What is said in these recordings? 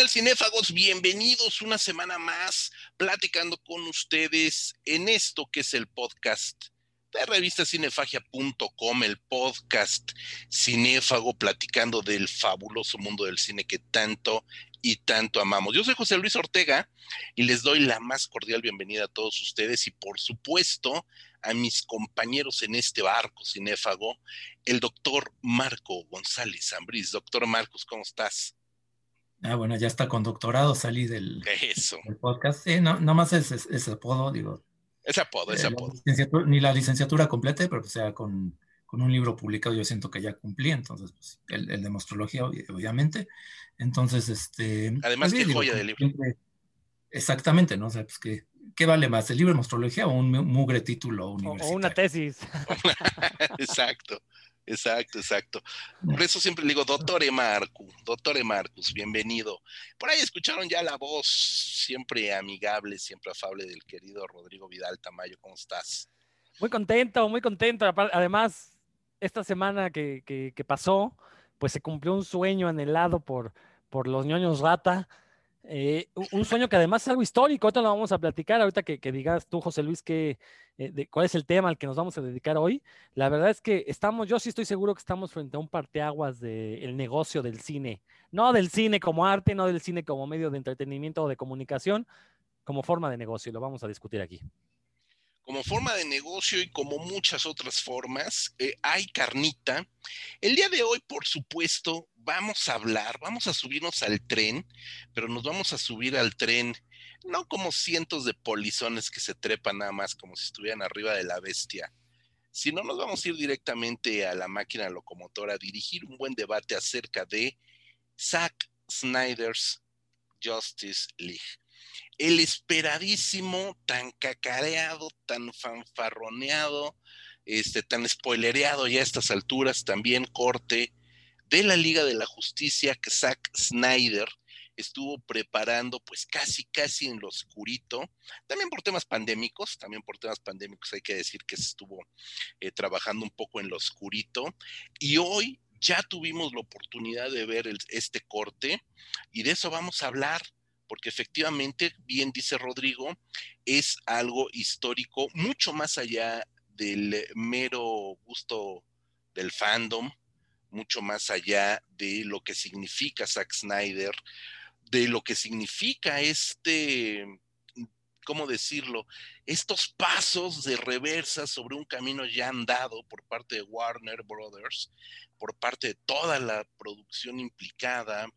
tal, cinéfagos? Bienvenidos una semana más platicando con ustedes en esto que es el podcast de revista cinefagia.com, el podcast cinéfago platicando del fabuloso mundo del cine que tanto y tanto amamos. Yo soy José Luis Ortega y les doy la más cordial bienvenida a todos ustedes y por supuesto a mis compañeros en este barco cinéfago, el doctor Marco González Ambriz. Doctor Marcos, ¿cómo estás? Ah, bueno, ya está con doctorado, salí del, podcast. Sí, no, más ese, ese apodo, digo. Ese apodo, ese eh, apodo. ni la licenciatura completa, pero pues sea con, con, un libro publicado yo siento que ya cumplí, entonces, pues, el, el de mostrología, obviamente. Entonces, este... Además, pues, qué joya de libro. exactamente, ¿no? O sea, pues que ¿qué vale más? ¿El libro de mostrología o un mugre título universitario? O una tesis. exacto. Exacto, exacto. Por eso siempre le digo, doctor Marcus, doctor Marcus, bienvenido. Por ahí escucharon ya la voz siempre amigable, siempre afable del querido Rodrigo Vidal Tamayo. ¿Cómo estás? Muy contento, muy contento. Además, esta semana que, que, pasó, pues se cumplió un sueño anhelado por, por los ñoños rata. Eh, un sueño que además es algo histórico, ahorita lo vamos a platicar, ahorita que, que digas tú, José Luis, que, eh, de cuál es el tema al que nos vamos a dedicar hoy. La verdad es que estamos, yo sí estoy seguro que estamos frente a un parteaguas del negocio del cine. No del cine como arte, no del cine como medio de entretenimiento o de comunicación, como forma de negocio. Lo vamos a discutir aquí. Como forma de negocio y como muchas otras formas, eh, hay carnita. El día de hoy, por supuesto, vamos a hablar, vamos a subirnos al tren, pero nos vamos a subir al tren no como cientos de polizones que se trepan nada más como si estuvieran arriba de la bestia, sino nos vamos a ir directamente a la máquina locomotora a dirigir un buen debate acerca de Zack Snyder's Justice League. El esperadísimo, tan cacareado, tan fanfarroneado, este, tan spoilereado ya a estas alturas, también corte de la Liga de la Justicia que Zack Snyder estuvo preparando pues casi, casi en lo oscurito, también por temas pandémicos, también por temas pandémicos hay que decir que se estuvo eh, trabajando un poco en lo oscurito y hoy ya tuvimos la oportunidad de ver este corte y de eso vamos a hablar porque efectivamente, bien dice Rodrigo, es algo histórico mucho más allá del mero gusto del fandom, mucho más allá de lo que significa Zack Snyder, de lo que significa este, ¿cómo decirlo? Estos pasos de reversa sobre un camino ya andado por parte de Warner Brothers, por parte de toda la producción implicada,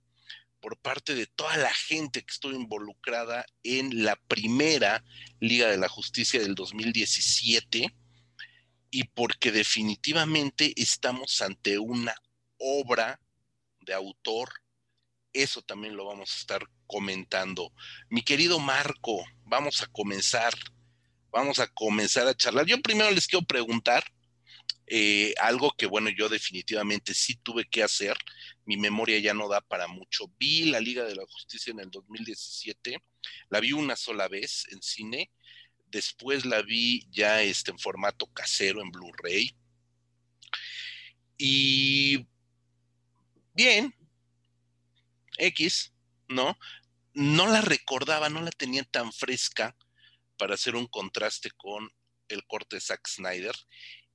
por parte de toda la gente que estuvo involucrada en la primera Liga de la Justicia del 2017 y porque definitivamente estamos ante una obra de autor eso también lo vamos a estar comentando. Mi querido Marco, vamos a comenzar, vamos a comenzar a charlar. Yo primero les quiero preguntar eh, algo que, bueno, yo definitivamente sí tuve que hacer. Mi memoria ya no da para mucho. Vi la Liga de la Justicia en el 2017, la vi una sola vez en cine. Después la vi ya este, en formato casero, en Blu-ray. Y bien, X, ¿no? No la recordaba, no la tenía tan fresca para hacer un contraste con el corte de Zack Snyder.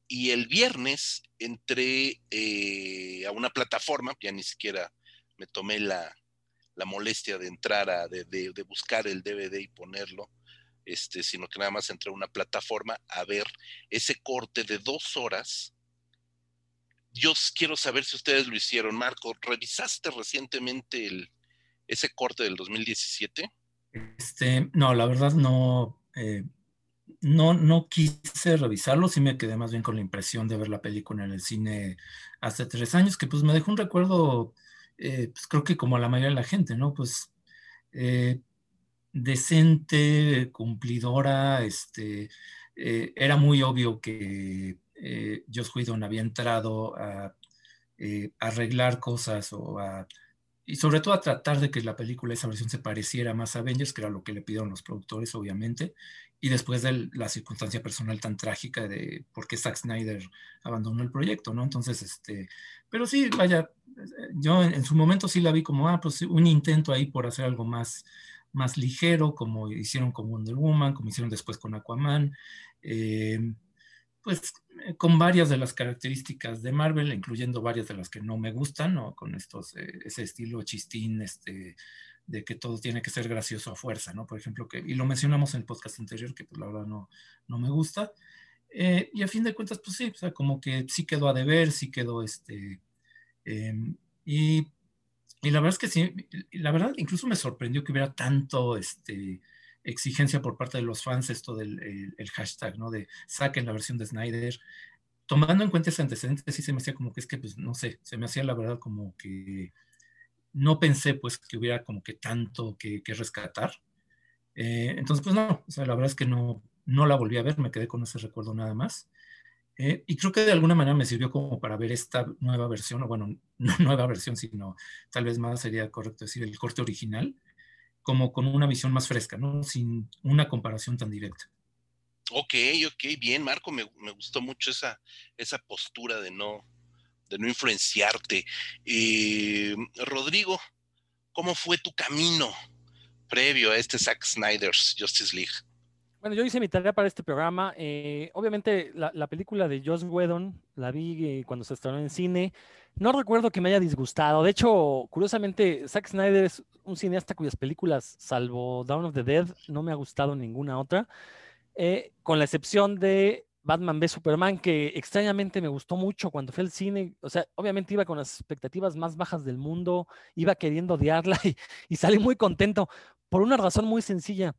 Y el viernes entré eh, a una plataforma, ya ni siquiera me tomé la, molestia de entrar a, de, de, buscar el DVD y ponerlo, este, sino que nada más entré a una plataforma a ver ese corte de dos horas yo quiero saber si ustedes lo hicieron. Marco, ¿revisaste recientemente ese corte del 2017? Este, no, la verdad no, eh, no, no quise revisarlo, sí me quedé más bien con la impresión de ver la película en el cine hace tres años, que pues me dejó un recuerdo, eh, pues creo que como la mayoría de la gente, ¿no? Pues eh, decente, cumplidora, este, era muy obvio que eh, Joss Whedon había entrado a eh, arreglar cosas o y sobre todo a tratar de que la película, esa versión se pareciera más a Avengers, que era lo que le pidieron los productores, obviamente, y después de la circunstancia personal tan trágica de por qué Zack Snyder abandonó el proyecto, ¿no? Entonces, este, pero sí, vaya, yo en, su momento sí la vi como, ah, pues un intento ahí por hacer algo más, más ligero, como hicieron con Wonder Woman, como hicieron después con Aquaman, eh, pues con varias de las características de Marvel, incluyendo varias de las que no me gustan, ¿no? Con estos, eh, ese estilo chistín, este, de que todo tiene que ser gracioso a fuerza, ¿no? Por ejemplo, que, y lo mencionamos en el podcast anterior, que pues la verdad no, no me gusta. Eh, y a fin de cuentas, pues sí, o sea, como que sí quedó a deber, sí quedó este... Em, y, y, la verdad es que sí, la verdad incluso me sorprendió que hubiera tanto este, exigencia por parte de los fans esto del el, hashtag, ¿no? De saquen la versión de Snyder. Tomando en cuenta ese antecedente, sí se me hacía como que es que, pues, no sé, se me hacía la verdad como que no pensé pues que hubiera como que tanto que, rescatar. Eh, entonces, pues no, o sea, la verdad es que no, no la volví a ver, me quedé con ese recuerdo nada más. Eh, y creo que de alguna manera me sirvió como para ver esta nueva versión, o bueno, no nueva versión, sino tal vez más sería correcto decir el corte original, como con una visión más fresca, ¿no? Sin una comparación tan directa. Ok, ok, bien, Marco, me, me gustó mucho esa, esa postura de no, de no influenciarte. Eh, Rodrigo, ¿cómo fue tu camino previo a este Zack Snyder's Justice League? Bueno, yo hice mi tarea para este programa. Eh, obviamente, la, película de Joss Whedon la vi eh, cuando se estrenó en cine. No recuerdo que me haya disgustado. De hecho, curiosamente, Zack Snyder es un cineasta cuyas películas, salvo Dawn of the Dead, no me ha gustado ninguna otra. con la excepción de Batman v Superman, que extrañamente me gustó mucho cuando fui al cine. O sea, obviamente iba con las expectativas más bajas del mundo, iba queriendo odiarla y, salí muy contento por una razón muy sencilla.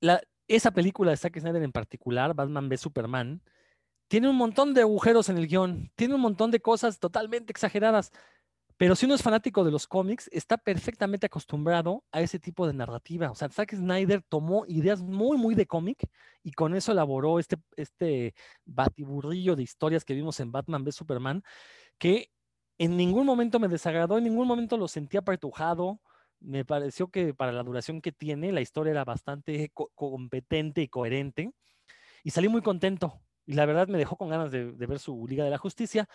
La, esa película de Zack Snyder en particular, Batman v Superman, tiene un montón de agujeros en el guion, tiene un montón de cosas totalmente exageradas. Pero si uno es fanático de los cómics, está perfectamente acostumbrado a ese tipo de narrativa. O sea, Zack Snyder tomó ideas muy, muy de cómic y con eso elaboró este, este batiburrillo de historias que vimos en Batman v Superman, que en ningún momento me desagradó, en ningún momento lo sentí apretujado. Me pareció que para la duración que tiene, la historia era bastante competente y coherente. Y salí muy contento. Y la verdad me dejó con ganas de, ver su Liga de la Justicia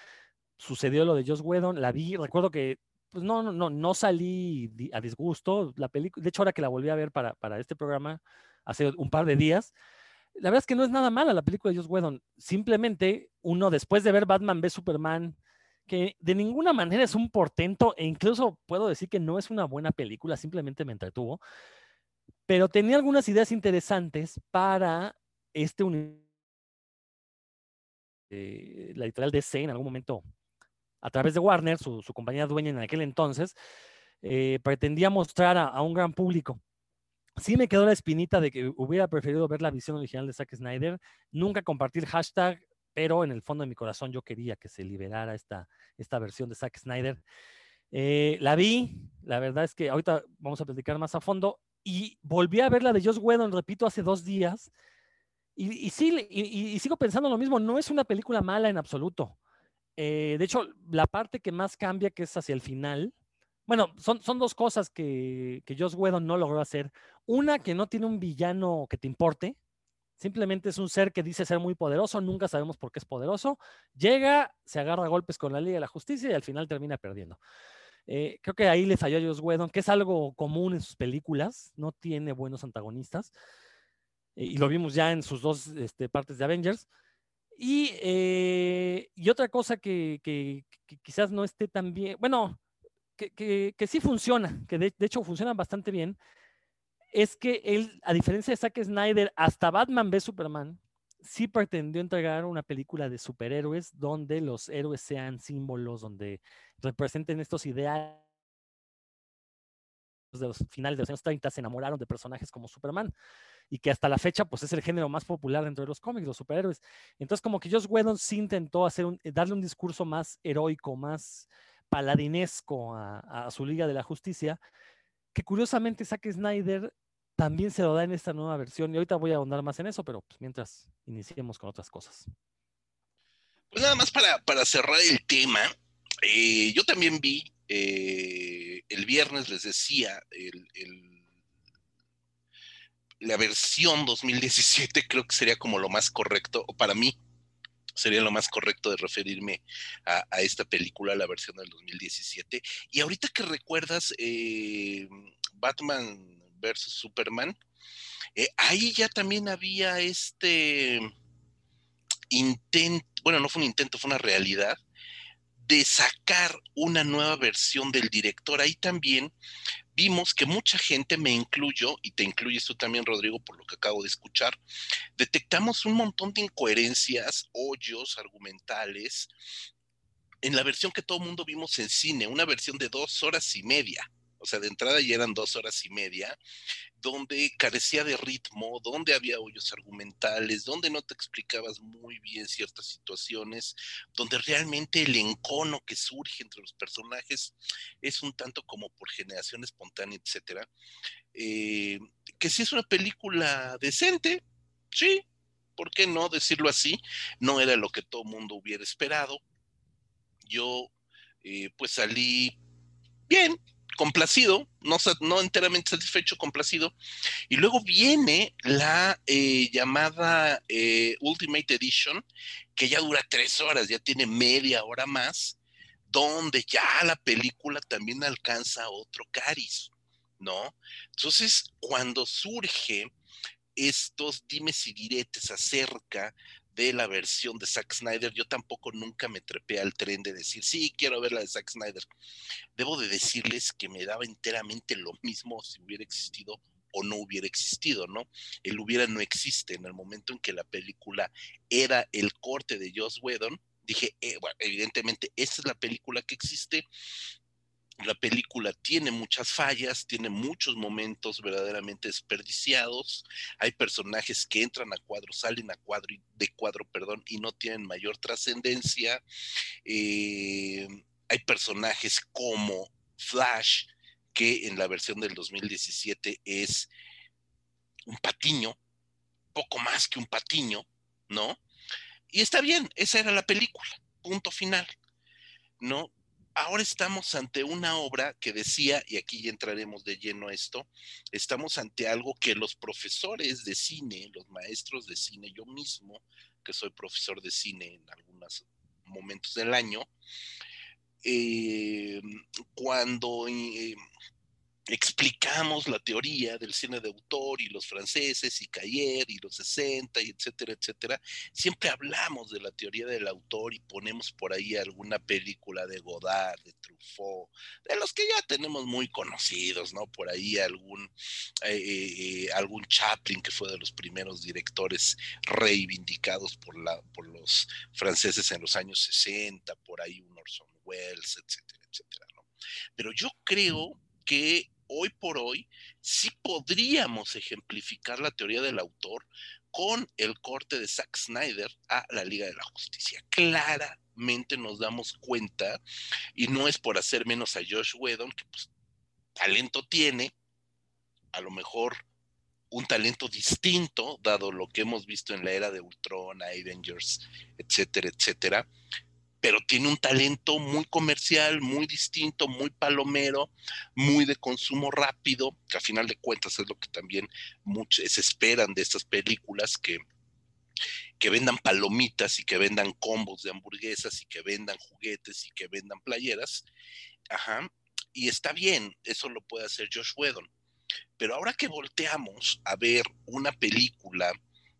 sucedió lo de Joss Whedon, la vi, recuerdo que pues no, no, no, no salí a disgusto, la película, de hecho ahora que la volví a ver para, para este programa hace un par de días, la verdad es que no es nada mala la película de Joss Whedon, simplemente uno después de ver Batman v Superman, que de ninguna manera es un portento e incluso puedo decir que no es una buena película, simplemente me entretuvo, pero tenía algunas ideas interesantes para este universo. Eh, la editorial DC en algún momento a través de Warner, su, compañía dueña en aquel entonces, eh, pretendía mostrar a, un gran público. Sí me quedó la espinita de que hubiera preferido ver la visión original de Zack Snyder, nunca compartir hashtag, pero en el fondo de mi corazón yo quería que se liberara esta, esta versión de Zack Snyder. Eh, la vi, la verdad es que ahorita vamos a platicar más a fondo y volví a ver la de Joss Whedon, repito, hace dos días. Y, sí, y, sigo pensando lo mismo, no es una película mala en absoluto. Eh, de hecho, la parte que más cambia, que es hacia el final, bueno, son, son dos cosas que, que Joss Whedon no logró hacer. Una, que no tiene un villano que te importe, simplemente es un ser que dice ser muy poderoso, nunca sabemos por qué es poderoso, llega, se agarra a golpes con la Liga de la Justicia y al final termina perdiendo. Eh, creo que ahí le falló a Joss Whedon, que es algo común en sus películas, no tiene buenos antagonistas, y lo vimos ya en sus dos este, partes de Avengers. Eh, y, otra cosa que, quizás no esté tan bien, bueno, que, sí funciona, que de, hecho funciona bastante bien, es que él, a diferencia de Zack Snyder, hasta Batman v Superman, sí pretendió entregar una película de superhéroes donde los héroes sean símbolos, donde representen estos ideales de los finales de los años 30 se enamoraron de personajes como Superman y que hasta la fecha pues es el género más popular dentro de los cómics, los superhéroes. Entonces como que Joss Whedon sí intentó hacer un, darle un discurso más heroico, más paladinesco a, su Liga de la Justicia, que curiosamente Zack Snyder también se lo da en esta nueva versión y ahorita voy a ahondar más en eso, pero pues mientras iniciemos con otras cosas. Pues nada más para, cerrar el tema, eh, yo también vi eh, el viernes, les decía, el la versión 2017 creo que sería como lo más correcto, o para mí sería lo más correcto de referirme a, esta película, la versión del 2017. Y ahorita que recuerdas eh, Batman versus Superman, eh, ahí ya también había este intento, bueno, no fue un intento, fue una realidad de sacar una nueva versión del director. Ahí también vimos que mucha gente, me incluyo, y te incluyes tú también, Rodrigo, por lo que acabo de escuchar, detectamos un montón de incoherencias, hoyos argumentales en la versión que todo el mundo vimos en cine, una versión de dos horas y media. O sea, de entrada ya eran dos horas y media, donde carecía de ritmo, donde había hoyos argumentales, donde no te explicabas muy bien ciertas situaciones, donde realmente el encono que surge entre los personajes es un tanto como por generación espontánea, etcétera. Eh, que si es una película decente, sí, ¿por qué no decirlo así? No era lo que todo mundo hubiera esperado. Yo, eh, pues salí bien, complacido, no, no enteramente satisfecho, complacido. Y luego viene la eh, llamada eh, Ultimate Edition, que ya dura tres horas, ya tiene media hora más, donde ya la película también alcanza otro cariz, ¿no? Entonces, cuando surge estos dimes y diretes acerca de la versión de Zack Snyder, yo tampoco nunca me trepé al tren de decir, sí, quiero ver la de Zack Snyder. Debo de decirles que me daba enteramente lo mismo si hubiera existido o no hubiera existido, ¿no? El hubiera no existe. En el momento en que la película era el corte de Joss Whedon, dije, eh, bueno, evidentemente, esta es la película que existe, la película tiene muchas fallas, tiene muchos momentos verdaderamente desperdiciados. Hay personajes que entran a cuadro, salen a cuadro de cuadro, perdón, y no tienen mayor trascendencia. Eh, hay personajes como Flash, que en la versión del 2017 es un patiño, poco más que un patiño, ¿no? Y está bien, esa era la película, punto final, ¿no? Ahora estamos ante una obra que decía, y aquí ya entraremos de lleno esto, estamos ante algo que los profesores de cine, los maestros de cine, yo mismo, que soy profesor de cine en algunos momentos del año, eh, cuando eh, explicamos la teoría del cine de autor y los franceses y Cayer y los 60 y etcétera, etcétera, siempre hablamos de la teoría del autor y ponemos por ahí alguna película de Godard, de Truffaut, de los que ya tenemos muy conocidos, ¿no? Por ahí algún, eh, eh, algún Chaplin que fue de los primeros directores reivindicados por, la, por los franceses en los años 60, por ahí un Orson Welles, etcétera, etcétera, ¿no? Pero yo creo que hoy por hoy sí podríamos ejemplificar la teoría del autor con el corte de Zack Snyder a la Liga de la Justicia. Claramente nos damos cuenta, y no es por hacer menos a Josh Whedon, que pues talento tiene, a lo mejor un talento distinto, dado lo que hemos visto en la era de Ultron, Avengers, etcétera, etcétera, pero tiene un talento muy comercial, muy distinto, muy palomero, muy de consumo rápido, que a final de cuentas es lo que también muchos esperan de estas películas que, que vendan palomitas y que vendan combos de hamburguesas y que vendan juguetes y que vendan playeras. Ajá. Y está bien, eso lo puede hacer Josh Whedon. Pero ahora que volteamos a ver una película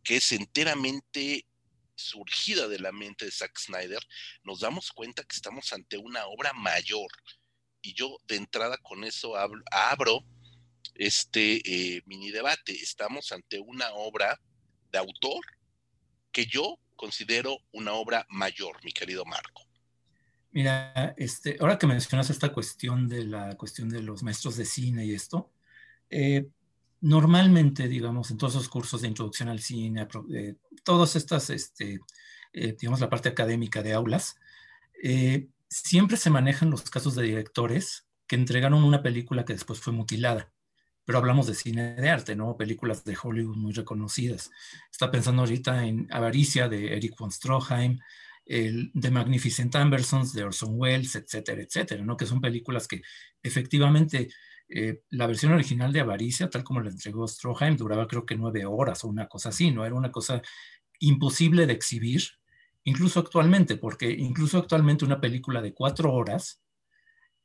que es enteramente surgida de la mente de Zack Snyder, nos damos cuenta que estamos ante una obra mayor. Y yo de entrada con eso abro este eh, mini debate. Estamos ante una obra de autor que yo considero una obra mayor, mi querido Marco. Mira, este, ahora que mencionas esta cuestión de la cuestión de los maestros de cine y esto, eh, normalmente, digamos, en todos esos cursos de introducción al cine, eh, todas estas, este, eh, digamos, la parte académica de aulas, eh, siempre se manejan los casos de directores que entregaron una película que después fue mutilada. Pero hablamos de cine de arte, ¿no? Películas de Hollywood muy reconocidas. Está pensando ahorita en Avaricia de Eric von Stroheim, el The Magnificent Ambersons de Orson Welles, etcétera, etcétera, ¿no? Que son películas que efectivamente Eh, la versión original de Avaricia, tal como la entregó Stroheim, duraba creo que nueve horas o una cosa así, ¿no? Era una cosa imposible de exhibir, incluso actualmente, porque incluso actualmente una película de cuatro horas,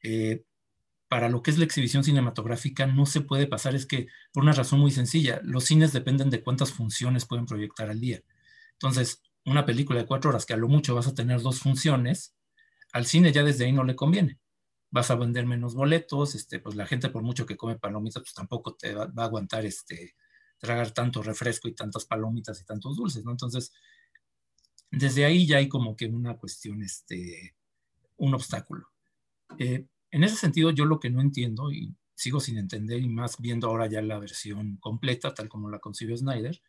eh, para lo que es la exhibición cinematográfica, no se puede pasar. Es que, por una razón muy sencilla, los cines dependen de cuántas funciones pueden proyectar al día. Entonces, una película de cuatro horas, que a lo mucho vas a tener dos funciones, al cine ya desde ahí no le conviene. Vas a vender menos boletos, este, pues la gente por mucho que come palomitas, pues tampoco te va, a aguantar este, tragar tanto refresco y tantas palomitas y tantos dulces, ¿no? Entonces, desde ahí ya hay como que una cuestión, este, un obstáculo. Eh, en ese sentido, yo lo que no entiendo y sigo sin entender y más viendo ahora ya la versión completa, tal como la concibió Snyder,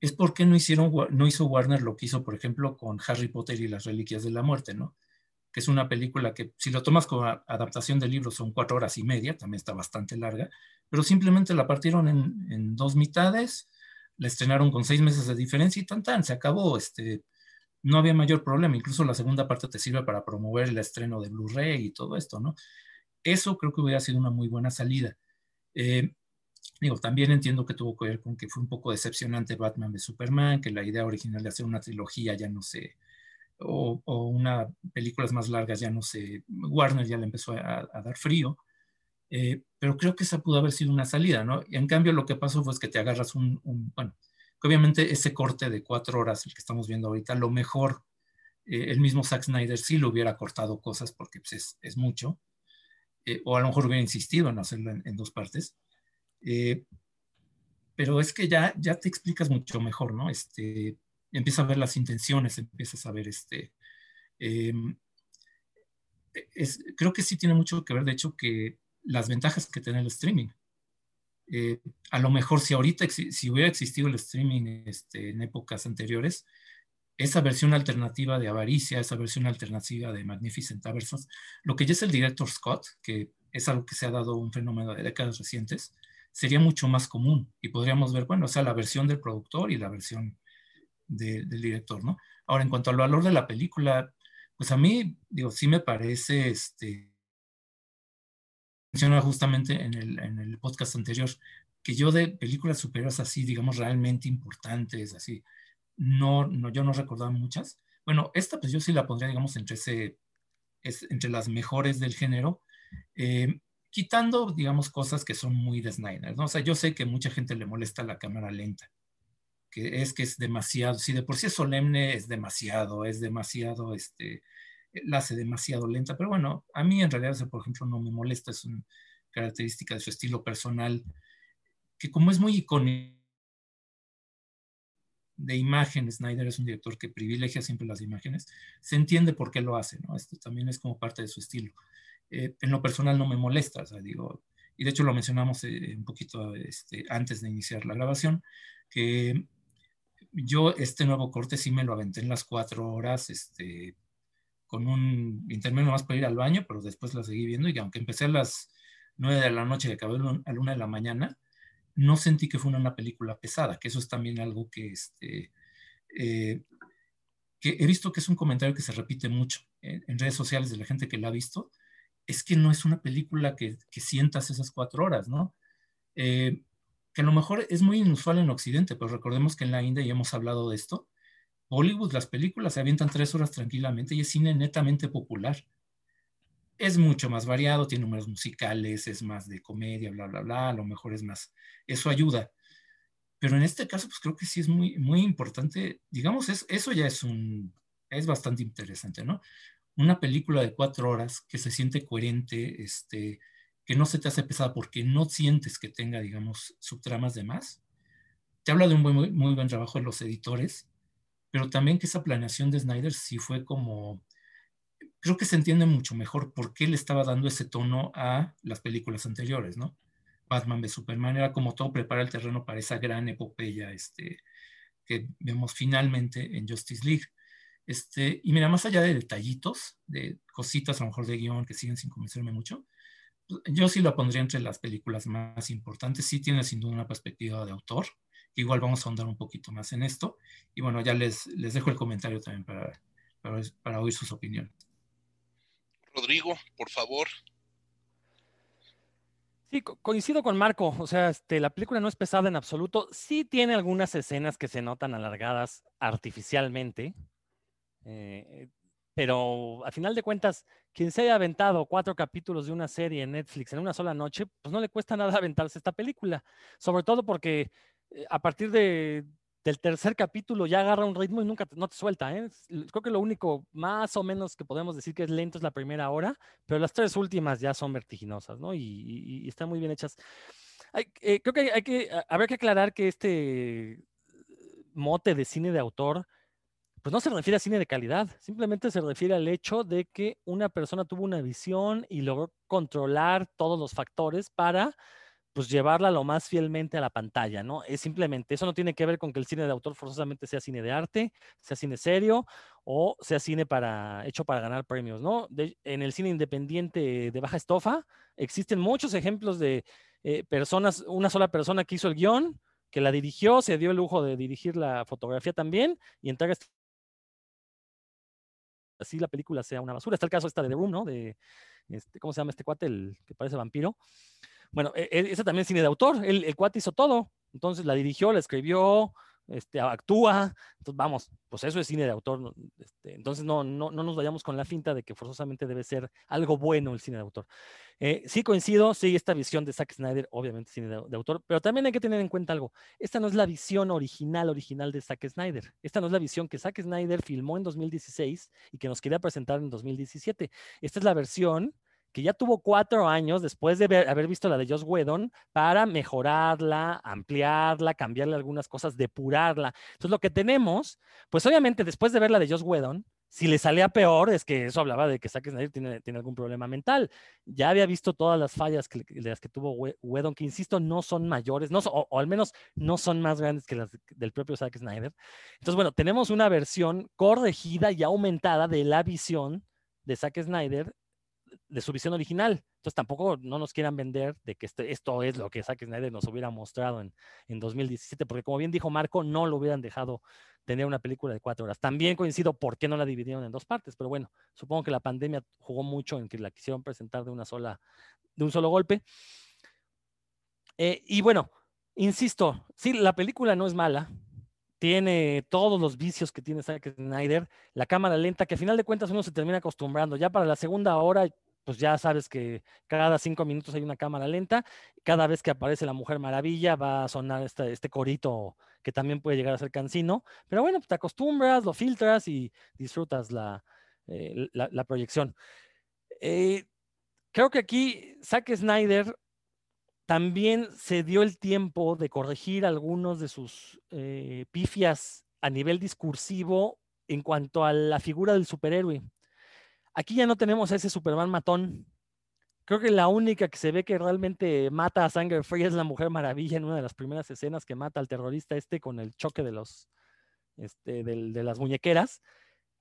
es por qué no, hicieron, no hizo Warner lo que hizo, por ejemplo, con Harry Potter y las Reliquias de la Muerte, ¿no? Que es una película que, si lo tomas como adaptación del libro, son cuatro horas y media, también está bastante larga, pero simplemente la partieron en, dos mitades, la estrenaron con seis meses de diferencia y tan tan, se acabó, este, no había mayor problema, incluso la segunda parte te sirve para promover el estreno de Blu-ray y todo esto, ¿no? Eso creo que hubiera sido una muy buena salida. Eh, Digo, también entiendo que tuvo que ver con que fue un poco decepcionante Batman de Superman, que la idea original de hacer una trilogía ya no sé, o, o una películas más largas ya no sé, Warner ya le empezó a, dar frío, eh, pero creo que esa pudo haber sido una salida, ¿no? Y en cambio lo que pasó fue que te agarras un, bueno, que obviamente ese corte de cuatro horas, el que estamos viendo ahorita, lo mejor, eh, el mismo Zack Snyder sí lo hubiera cortado cosas porque pues, es, es, mucho, eh, o a lo mejor hubiera insistido en hacerlo en dos partes, eh, pero es que ya, ya te explicas mucho mejor, ¿no? Este, empiezas a ver las intenciones, empiezas a ver este... Em, es, creo que sí tiene mucho que ver, de hecho, que las ventajas que tiene el streaming. Eh, a lo mejor si ahorita, si hubiera existido el streaming este, en épocas anteriores, esa versión alternativa de Avaricia, esa versión alternativa de Magnificent Aversos, lo que ya es el director Scott, que es algo que se ha dado un fenómeno de décadas recientes, sería mucho más común y podríamos ver, bueno, o sea, la versión del productor y la versión del director, ¿no? Ahora, en cuanto al valor de la película, pues a mí, digo, sí me parece, este, mencionaba justamente en el, en el podcast anterior, que yo de películas superiores así, digamos, realmente importantes, así, no, no, yo no recordaba muchas. Bueno, esta pues yo sí la pondría, digamos, entre, ese, es, entre las mejores del género. Eh, quitando, digamos, cosas que son muy de Snyder, ¿no? O sea, yo sé que mucha gente le molesta la cámara lenta, que es que es demasiado, si de por sí es solemne, es demasiado, es demasiado, este, la hace demasiado lenta, pero bueno, a mí en realidad, por ejemplo, no me molesta, es una característica de su estilo personal, que como es muy icónico, de imagen, Snyder es un director que privilegia siempre las imágenes, se entiende por qué lo hace, ¿no? Esto también es como parte de su estilo. Eh, en lo personal no me molesta, o sea, digo, y de hecho lo mencionamos eh, un poquito este, antes de iniciar la grabación, que yo este nuevo corte sí me lo aventé en las cuatro horas, este, con un intermedio más para ir al baño, pero después la seguí viendo y aunque empecé a las nueve de la noche y acabé a la una de la mañana, no sentí que fue una película pesada, que eso es también algo que, este, eh, que he visto que es un comentario que se repite mucho en redes sociales de la gente que la ha visto, es que no es una película que, sientas esas cuatro horas, ¿no? Eh, que a lo mejor es muy inusual en Occidente, pero recordemos que en la India ya hemos hablado de esto. Bollywood, las películas se avientan tres horas tranquilamente y es cine netamente popular. Es mucho más variado, tiene números musicales, es más de comedia, bla, bla, bla, a lo mejor es más, eso ayuda. Pero en este caso, pues creo que sí es muy, muy importante, digamos, es, eso ya es un, es bastante interesante, ¿no? una película de cuatro horas que se siente coherente, este, que no se te hace pesada porque no sientes que tenga, digamos, subtramas de más. Te habla de un muy, muy, buen trabajo de los editores, pero también que esa planeación de Snyder sí fue como, creo que se entiende mucho mejor por qué le estaba dando ese tono a las películas anteriores, ¿no? Batman v Superman era como todo prepara el terreno para esa gran epopeya este, que vemos finalmente en Justice League. Este, y mira, más allá de detallitos, de cositas a lo mejor de guion que siguen sin convencerme mucho, yo sí lo pondría entre las películas más importantes. Sí tiene sin duda una perspectiva de autor. Igual vamos a ahondar un poquito más en esto. Y bueno, ya les, les dejo el comentario también para, para, para oír sus opiniones. Rodrigo, por favor. Sí, coincido con Marco. O sea, este, la película no es pesada en absoluto. Sí tiene algunas escenas que se notan alargadas artificialmente. Eh, pero a final de cuentas, quien se haya aventado cuatro capítulos de una serie en Netflix en una sola noche, pues no le cuesta nada aventarse esta película. Sobre todo porque eh, a partir de, del tercer capítulo ya agarra un ritmo y nunca no te suelta. ¿eh? Creo que lo único más o menos que podemos decir que es lento es la primera hora, pero las tres últimas ya son vertiginosas, ¿no? Y, están muy bien hechas. Eh, creo que hay que, habrá que aclarar que este mote de cine de autor, pues no se refiere a cine de calidad, simplemente se refiere al hecho de que una persona tuvo una visión y logró controlar todos los factores para pues llevarla lo más fielmente a la pantalla, ¿no? Es simplemente, eso no tiene que ver con que el cine de autor forzosamente sea cine de arte, sea cine serio o sea cine para, hecho para ganar premios, ¿no? en el cine independiente de baja estofa existen muchos ejemplos de eh, personas, una sola persona que hizo el guion, que la dirigió, se dio el lujo de dirigir la fotografía también y entrega este así la película sea una basura. Está el caso esta de The Room, ¿no? De, este, ¿cómo se llama este cuate? El que parece vampiro. Bueno, e, e, esa también es cine de autor. El, el cuate hizo todo. Entonces la dirigió, la escribió, este, actúa. Entonces, vamos, pues eso es cine de autor. Este, entonces no, no, no, nos vayamos con la finta de que forzosamente debe ser algo bueno el cine de autor. Eh, sí coincido, sí, esta visión de Zack Snyder, obviamente cine de, de, autor, pero también hay que tener en cuenta algo. Esta no es la visión original, original de Zack Snyder. Esta no es la visión que Zack Snyder filmó en 2016 y que nos quería presentar en 2017. Esta es la versión que ya tuvo cuatro años después de haber visto la de Joss Whedon para mejorarla, ampliarla, cambiarle algunas cosas, depurarla. Entonces, lo que tenemos, pues obviamente después de ver la de Joss Whedon, si le salía peor, es que eso hablaba de que Zack Snyder tiene, tiene algún problema mental. Ya había visto todas las fallas que, de las que tuvo Whedon, que insisto, no son mayores, no o, o, al menos no son más grandes que las del propio Zack Snyder. Entonces, bueno, tenemos una versión corregida y aumentada de la visión de Zack Snyder de su visión original. Entonces tampoco no nos quieran vender de que este, esto es lo que Zack Snyder nos hubiera mostrado en, en 2017, porque como bien dijo Marco, no lo hubieran dejado tener una película de cuatro horas. También coincido por qué no la dividieron en dos partes, pero bueno, supongo que la pandemia jugó mucho en que la quisieron presentar de una sola, de un solo golpe. Eh, y bueno, insisto, sí, la película no es mala, tiene todos los vicios que tiene Zack Snyder, la cámara lenta, que a final de cuentas uno se termina acostumbrando. Ya para la segunda hora pues ya sabes que cada cinco minutos hay una cámara lenta. Cada vez que aparece la Mujer Maravilla va a sonar este, este corito que también puede llegar a ser cansino. Pero bueno, pues te acostumbras, lo filtras y disfrutas la, eh, la, proyección. Eh, creo que aquí Zack Snyder también se dio el tiempo de corregir algunos de sus eh, pifias a nivel discursivo en cuanto a la figura del superhéroe. Aquí ya no tenemos a ese Superman matón. Creo que la única que se ve que realmente mata a sangre fría es la Mujer Maravilla en una de las primeras escenas que mata al terrorista este con el choque de los este, de, las muñequeras.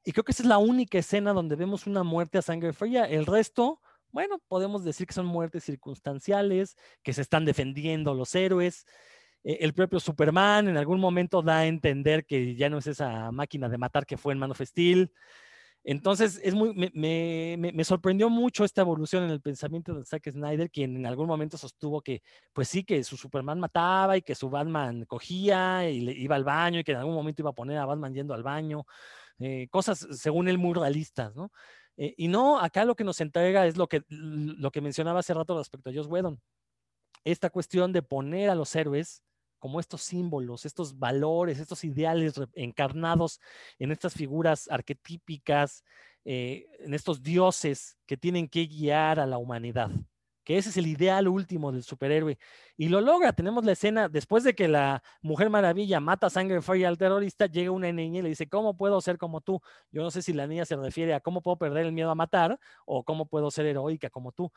Y creo que esa es la única escena donde vemos una muerte a sangre fría. El resto, bueno, podemos decir que son muertes circunstanciales, que se están defendiendo los héroes. E, el propio Superman en algún momento da a entender que ya no es esa máquina de matar que fue en Man of Steel. Entonces, es muy, me, sorprendió mucho esta evolución en el pensamiento de Zack Snyder, quien en algún momento sostuvo que, pues sí, que su Superman mataba y que su Batman cogía y le iba al baño y que en algún momento iba a poner a Batman yendo al baño, eh, cosas según él muy realistas, ¿no? Eh, y no, acá lo que nos entrega es lo que, lo que mencionaba hace rato respecto a Joss Whedon, esta cuestión de poner a los héroes como estos símbolos, estos valores, estos ideales encarnados en estas figuras arquetípicas, eh, en estos dioses que tienen que guiar a la humanidad, que ese es el ideal último del superhéroe. Y lo logra, tenemos la escena, después de que la Mujer Maravilla mata sangre fría al terrorista, llega una niña y le dice, ¿cómo puedo ser como tú? Yo no sé si la niña se refiere a cómo puedo perder el miedo a matar o cómo puedo ser heroica como tú.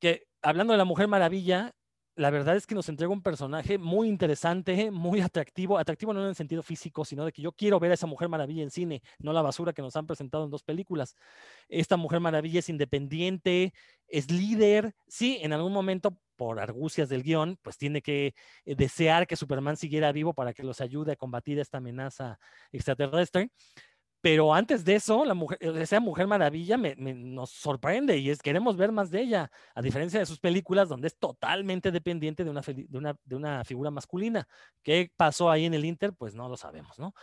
Que hablando de la Mujer Maravilla, la verdad es que nos entrega un personaje muy interesante, muy atractivo, atractivo no en el sentido físico, sino de que yo quiero ver a esa Mujer Maravilla en cine, no la basura que nos han presentado en dos películas. Esta Mujer Maravilla es independiente, es líder, sí, en algún momento por argucias del guion, pues tiene que eh, desear que Superman siguiera vivo para que los ayude a combatir esta amenaza extraterrestre, Pero antes de eso, la mujer, esa Mujer Maravilla me, nos sorprende y es queremos ver más de ella, a diferencia de sus películas donde es totalmente dependiente de una, de una, de una figura masculina. ¿Qué pasó ahí en el Inter? Pues no lo sabemos, ¿no?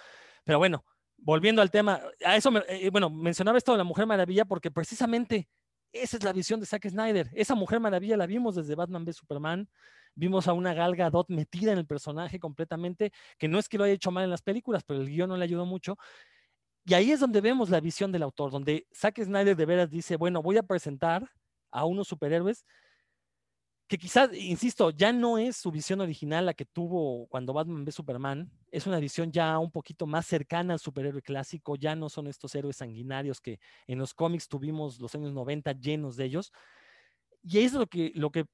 Pero bueno, volviendo al tema, a eso, eh, bueno, mencionaba esto de la Mujer Maravilla porque precisamente esa es la visión de Zack Snyder. Esa Mujer Maravilla la vimos desde Batman v Superman. Vimos a una Gal Gadot metida en el personaje completamente, que no es que lo haya hecho mal en las películas, pero el guion no le ayudó mucho. Y ahí es donde vemos la visión del autor, donde Zack Snyder de veras dice, bueno, voy a presentar a unos superhéroes que quizás, insisto, ya no es su visión original la que tuvo cuando Batman ve Superman, es una visión ya un poquito más cercana al superhéroe clásico, ya no son estos héroes sanguinarios que en los cómics tuvimos los años 90 llenos de ellos. Y es lo que, lo que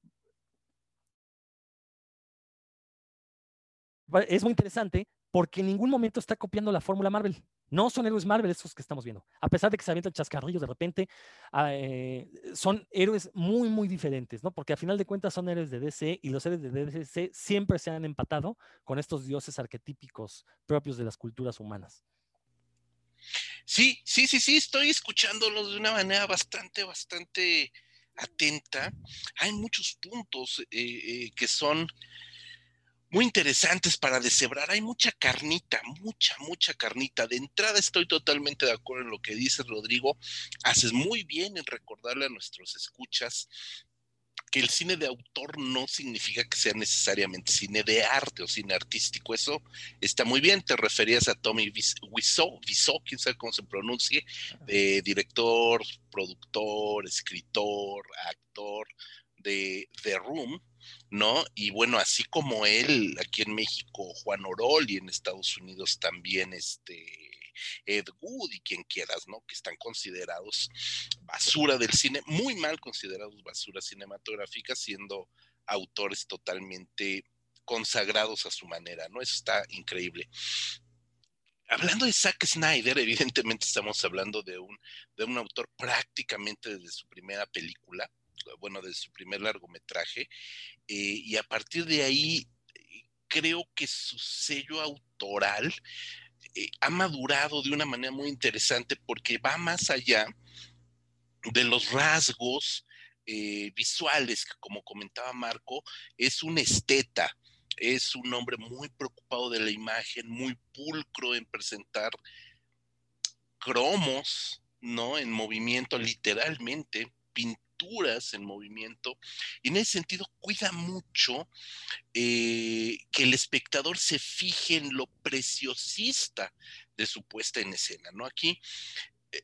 es muy interesante porque en ningún momento está copiando la fórmula Marvel. No son héroes Marvel estos que estamos viendo. A pesar de que se avientan chascarrillos de repente, ah, eh, son héroes muy, muy diferentes, ¿no? Porque a final de cuentas son héroes de DC y los héroes de DC siempre se han empatado con estos dioses arquetípicos propios de las culturas humanas. Sí, sí, sí, sí, estoy escuchándolos de una manera bastante, bastante atenta. Hay muchos puntos eh, eh, que son muy interesantes para deshebrar. Hay mucha carnita, mucha, mucha carnita. De entrada estoy totalmente de acuerdo en lo que dice Rodrigo. Haces muy bien en recordarle a nuestros escuchas que el cine de autor no significa que sea necesariamente cine de arte o cine artístico. Eso está muy bien. Te referías a Tommy Wiseau, Wiseau quién sabe cómo se pronuncie, de director, productor, escritor, actor de The Room ¿no? Y bueno, así como él, aquí en México, Juan Orol y en Estados Unidos también este Ed Wood y quien quieras, ¿no? Que están considerados basura del cine, muy mal considerados basura cinematográfica, siendo autores totalmente consagrados a su manera, ¿no? Eso está increíble. Hablando de Zack Snyder, evidentemente estamos hablando de un, de un autor prácticamente desde su primera película, bueno, de su primer largometraje, eh, y a partir de ahí creo que su sello autoral eh, ha madurado de una manera muy interesante porque va más allá de los rasgos eh, visuales, que como comentaba Marco, es un esteta, es un hombre muy preocupado de la imagen, muy pulcro en presentar cromos, ¿no? En movimiento literalmente, en movimiento. Y en ese sentido cuida mucho eh, que el espectador se fije en lo preciosista de su puesta en escena, ¿no? Aquí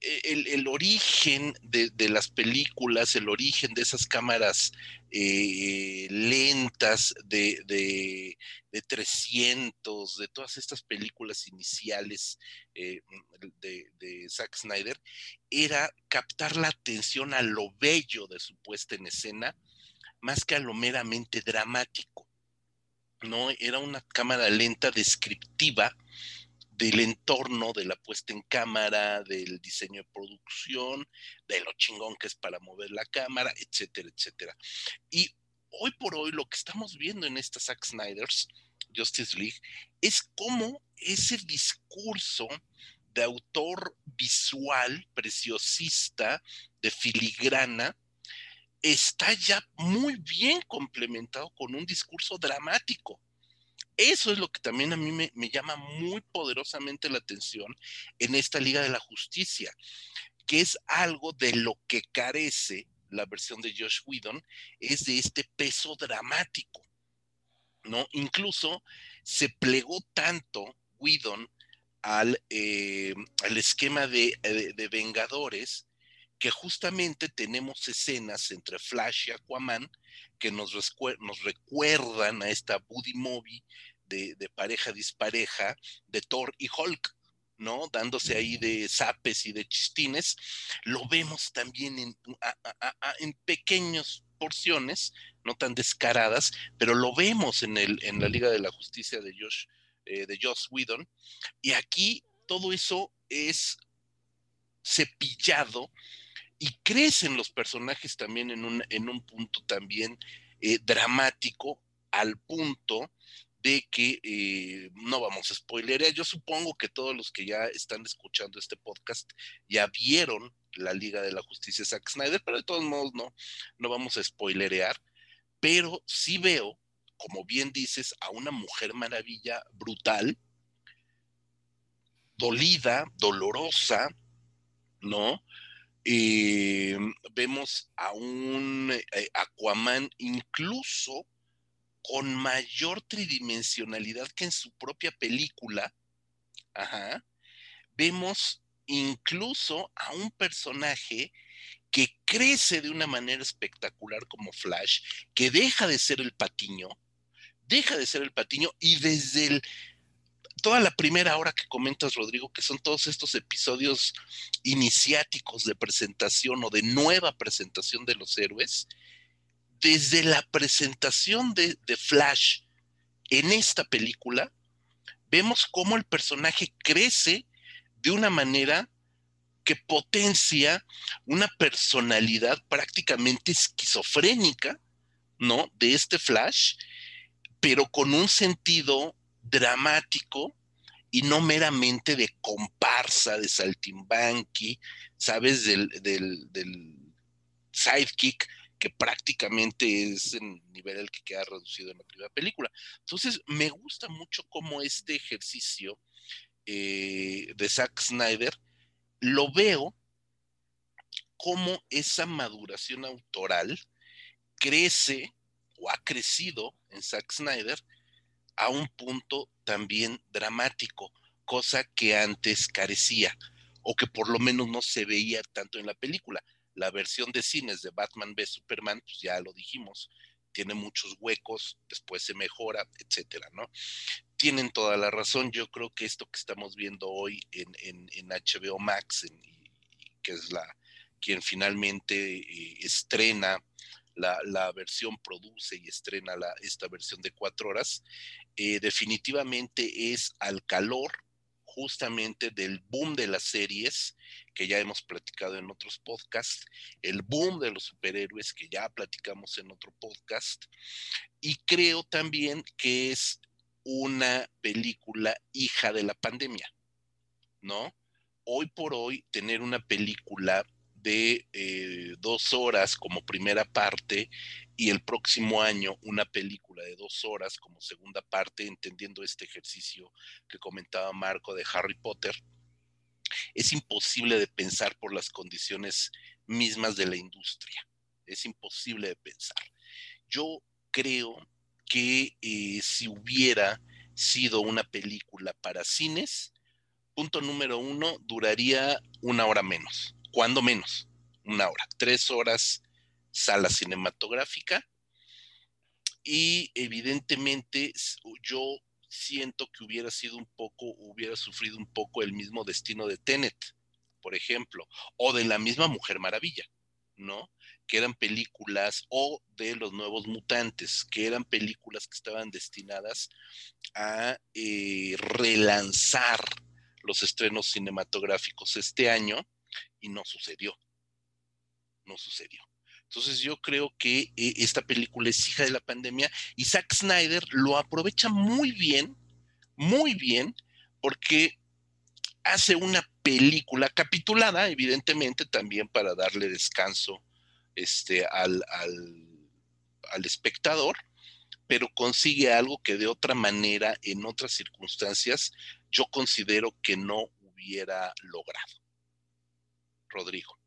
e, el, origen de, las películas, el origen de esas cámaras eh, lentas de, de, 300, de todas estas películas iniciales eh, de, de, Zack Snyder, era captar la atención a lo bello de su puesta en escena, más que a lo meramente dramático. ¿no? Era una cámara lenta descriptiva del entorno, de la puesta en cámara, del diseño de producción, de lo chingón que es para mover la cámara, etcétera, etcétera. Y hoy por hoy lo que estamos viendo en esta Zack Snyder's Justice League es cómo ese discurso de autor visual, preciosista, de filigrana, está ya muy bien complementado con un discurso dramático. Eso es lo que también a mí me, llama muy poderosamente la atención en esta Liga de la Justicia, que es algo de lo que carece la versión de Josh Whedon, es de este peso dramático, ¿no? Incluso se plegó tanto Whedon al, eh, al esquema de, Vengadores que justamente tenemos escenas entre Flash y Aquaman que nos, nos recuerdan a esta Buddy Movie de, pareja dispareja de Thor y Hulk. ¿no? Dándose ahí de zapes y de chistines, lo vemos también en, pequeñas porciones, no tan descaradas, pero lo vemos en, el, en la Liga de la Justicia de Josh, eh, de Josh Whedon, y aquí todo eso es cepillado y crecen los personajes también en un, en un punto también eh, dramático, al punto de que eh, no vamos a spoilerear. Yo supongo que todos los que ya están escuchando este podcast ya vieron la Liga de la Justicia Zack Snyder, pero de todos modos no, no vamos a spoilerear. Pero sí veo, como bien dices, a una mujer maravilla brutal, dolida, dolorosa, ¿no? Eh, vemos a un eh, Aquaman incluso con mayor tridimensionalidad que en su propia película. Vemos incluso a un personaje que crece de una manera espectacular como Flash, que deja de ser el patiño, deja de ser el patiño y desde el, toda la primera hora que comentas, Rodrigo, que son todos estos episodios iniciáticos de presentación o de nueva presentación de los héroes, desde la presentación de, Flash en esta película, vemos cómo el personaje crece de una manera que potencia una personalidad prácticamente esquizofrénica, ¿no? De este Flash, pero con un sentido dramático y no meramente de comparsa, de saltimbanqui, ¿sabes? Del, del, del sidekick que prácticamente es el nivel al que queda reducido en la primera película. Entonces, me gusta mucho cómo este ejercicio eh, de Zack Snyder lo veo como esa maduración autoral crece o ha crecido en Zack Snyder a un punto también dramático, cosa que antes carecía o que por lo menos no se veía tanto en la película la versión de cines de Batman v Superman, pues ya lo dijimos, tiene muchos huecos, después se mejora, etcétera, ¿no? Tienen toda la razón. Yo creo que esto que estamos viendo hoy en, HBO Max, que es la quien finalmente eh, estrena la, versión, produce y estrena la, esta versión de cuatro horas, eh, definitivamente es al calor justamente del boom de las series que ya hemos platicado en otros podcasts, el boom de los superhéroes que ya platicamos en otro podcast, y creo también que es una película hija de la pandemia, ¿no? Hoy por hoy, tener una película de eh, dos horas como primera parte y el próximo año una película de dos horas como segunda parte, entendiendo este ejercicio que comentaba Marco de Harry Potter, es imposible de pensar por las condiciones mismas de la industria. Es imposible de pensar. Yo creo que eh, si hubiera sido una película para cines, punto número uno, duraría una hora menos cuando menos, una hora, tres horas sala cinematográfica. Y evidentemente yo siento que hubiera sido un poco, hubiera sufrido un poco el mismo destino de Tenet, por ejemplo, o de la misma Mujer Maravilla, ¿no? Que eran películas, o de los nuevos mutantes, que eran películas que estaban destinadas a eh, relanzar los estrenos cinematográficos este año y no sucedió. No sucedió. Entonces yo creo que eh, esta película es hija de la pandemia y Zack Snyder lo aprovecha muy bien, muy bien, porque hace una película capitulada, evidentemente, también para darle descanso este, al, al espectador, pero consigue algo que de otra manera, en otras circunstancias, yo considero que no hubiera logrado. Rodrigo.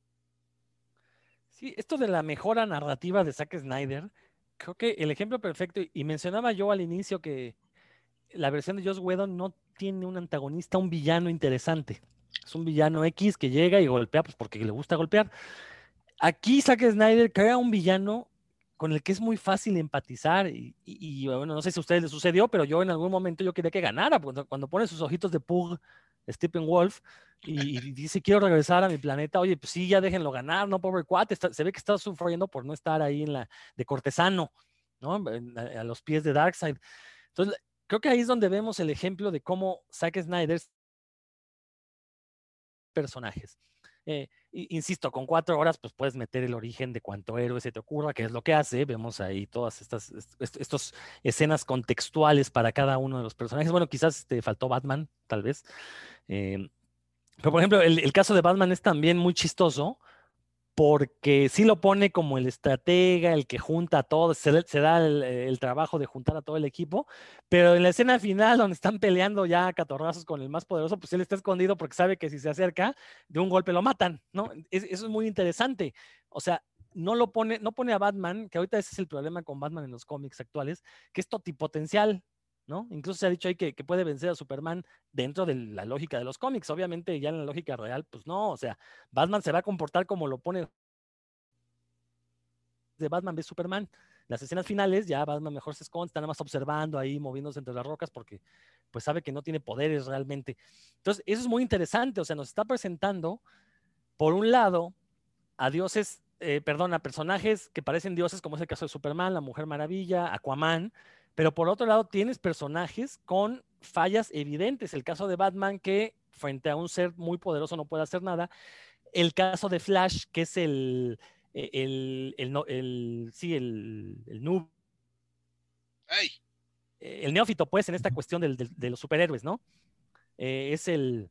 Sí, esto de la mejora narrativa de Zack Snyder, creo que el ejemplo perfecto, y mencionaba yo al inicio que la versión de Joss Whedon no tiene un antagonista, un villano interesante. Es un villano X que llega y golpea, pues porque le gusta golpear. Aquí Zack Snyder crea un villano con el que es muy fácil empatizar y, bueno, no sé si a ustedes les sucedió, pero yo en algún momento yo quería que ganara, cuando, cuando pone sus ojitos de Pug, Stephen Wolf, y, dice, quiero regresar a mi planeta, oye, pues sí, ya déjenlo ganar, ¿no? Pobre cuate, se ve que está sufriendo por no estar ahí en la, de cortesano, ¿no? a, los pies de Darkseid. Entonces, creo que ahí es donde vemos el ejemplo de cómo Zack Snyder personajes. Eh, insisto, con cuatro horas, pues puedes meter el origen de cuánto héroe se te ocurra, que es lo que hace. Vemos ahí todas estas estos escenas contextuales para cada uno de los personajes. Bueno, quizás te faltó Batman, tal vez. Eh, pero, por ejemplo, el, el, caso de Batman es también muy chistoso porque sí lo pone como el estratega, el que junta a todos, se, da el, trabajo de juntar a todo el equipo, pero en la escena final donde están peleando ya a catorrazos con el más poderoso, pues él está escondido porque sabe que si se acerca, de un golpe lo matan, ¿no? eso es muy interesante. O sea, no lo pone, no pone a Batman, que ahorita ese es el problema con Batman en los cómics actuales, que es totipotencial, ¿no? Incluso se ha dicho ahí que, puede vencer a Superman dentro de la lógica de los cómics. Obviamente, ya en la lógica real, pues no. O sea, Batman se va a comportar como lo pone de Batman v Superman. Las escenas finales, ya Batman mejor se esconde, está nada más observando ahí, moviéndose entre las rocas, porque pues sabe que no tiene poderes realmente. Entonces, eso es muy interesante. O sea, nos está presentando, por un lado, a dioses eh, perdón, a personajes que parecen dioses, como es el caso de Superman, la Mujer Maravilla, Aquaman, pero por otro lado, tienes personajes con fallas evidentes. El caso de Batman, que frente a un ser muy poderoso no puede hacer nada. El caso de Flash, que es el, e, el, el, el, sí, el, el noob. El neófito, pues, en esta cuestión de los superhéroes, ¿no? Eh, es el,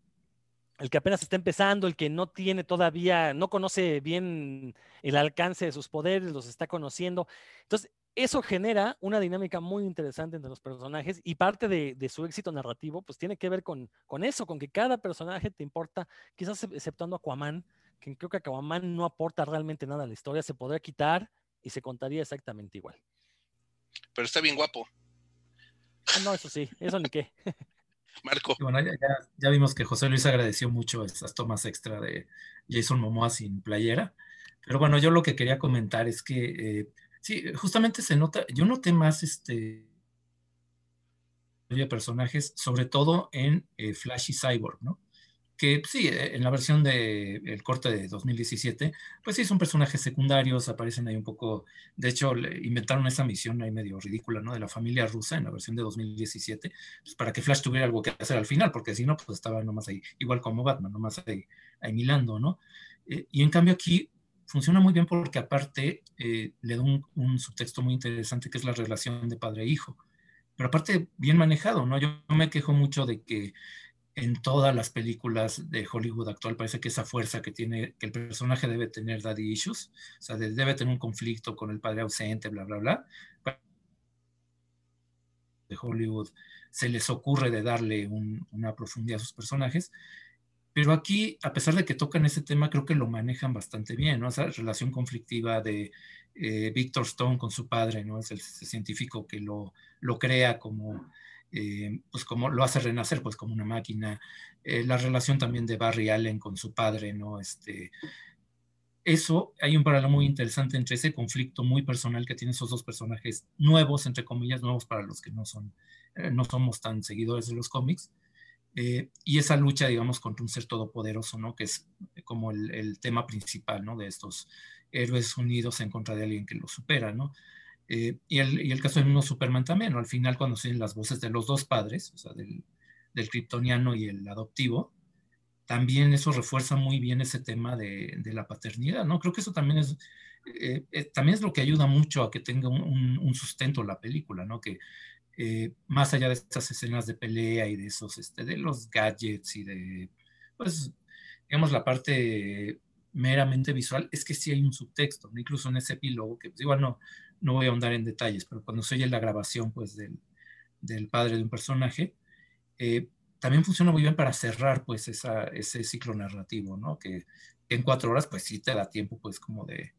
el que apenas está empezando, el que no tiene todavía, no conoce bien el alcance de sus poderes, los está conociendo. Entonces, eso genera una dinámica muy interesante entre los personajes y parte de, su éxito narrativo, pues tiene que ver con, con, eso, con que cada personaje te importa, quizás exceptuando Aquaman, que creo que Aquaman no aporta realmente nada a la historia, se podría quitar y se contaría exactamente igual. Pero está bien guapo. Ah, no, eso sí, eso ni qué. Marco. bueno, ya, vimos que José Luis agradeció mucho esas tomas extra de Jason Momoa sin playera. Pero bueno, yo lo que quería comentar es que eh, Sí, justamente se nota, yo noté más este de personajes, sobre todo en eh, Flash y Cyborg, ¿no? Que sí, eh, en la versión del el corte de 2017, pues sí, son personajes secundarios, aparecen ahí un poco, de hecho, inventaron esa misión ahí medio ridícula, ¿no? De la familia rusa en la versión de 2017, pues para que Flash tuviera algo que hacer al final, porque si no, pues estaba nomás ahí, igual como Batman, nomás ahí, ahí milando, ¿no? Eh, y en cambio aquí funciona muy bien porque aparte eh, le da un, subtexto muy interesante que es la relación de padre e hijo. Pero aparte, bien manejado, ¿no? Yo me quejo mucho de que en todas las películas de Hollywood actual parece que esa fuerza que tiene, que el personaje debe tener daddy issues, o sea, debe tener un conflicto con el padre ausente, bla, bla, bla. De Hollywood se les ocurre de darle una profundidad a sus personajes pero aquí, a pesar de que tocan ese tema, creo que lo manejan bastante bien, ¿no? Esa relación conflictiva de eh, Victor Stone con su padre, ¿no? Es el, científico que lo, lo crea como, eh, pues como lo hace renacer, pues como una máquina. Eh, la relación también de Barry Allen con su padre, ¿no? Este, eso, hay un paralelo muy interesante entre ese conflicto muy personal que tienen esos dos personajes nuevos, entre comillas, nuevos para los que no son, no somos tan seguidores de los cómics, eh, y esa lucha, digamos, contra un ser todopoderoso, ¿no? Que es como el, tema principal, ¿no? De estos héroes unidos en contra de alguien que los supera, ¿no? Eh, y, el, y, el, caso del mismo Superman también, ¿no? Al final, cuando se las voces de los dos padres, o sea, del, del kryptoniano y el adoptivo, también eso refuerza muy bien ese tema de, de la paternidad, ¿no? Creo que eso también es, eh, también es lo que ayuda mucho a que tenga un, un sustento la película, ¿no? Que eh, más allá de estas escenas de pelea y de esos, este, de los gadgets y de, pues, digamos, la parte meramente visual, es que sí hay un subtexto, incluso en ese epílogo, que pues, igual no, no voy a ahondar en detalles, pero cuando se oye la grabación, pues, del, del padre de un personaje, eh, también funciona muy bien para cerrar, pues, esa, ese ciclo narrativo, ¿no? Que, que, en cuatro horas, pues, sí te da tiempo, pues, como de,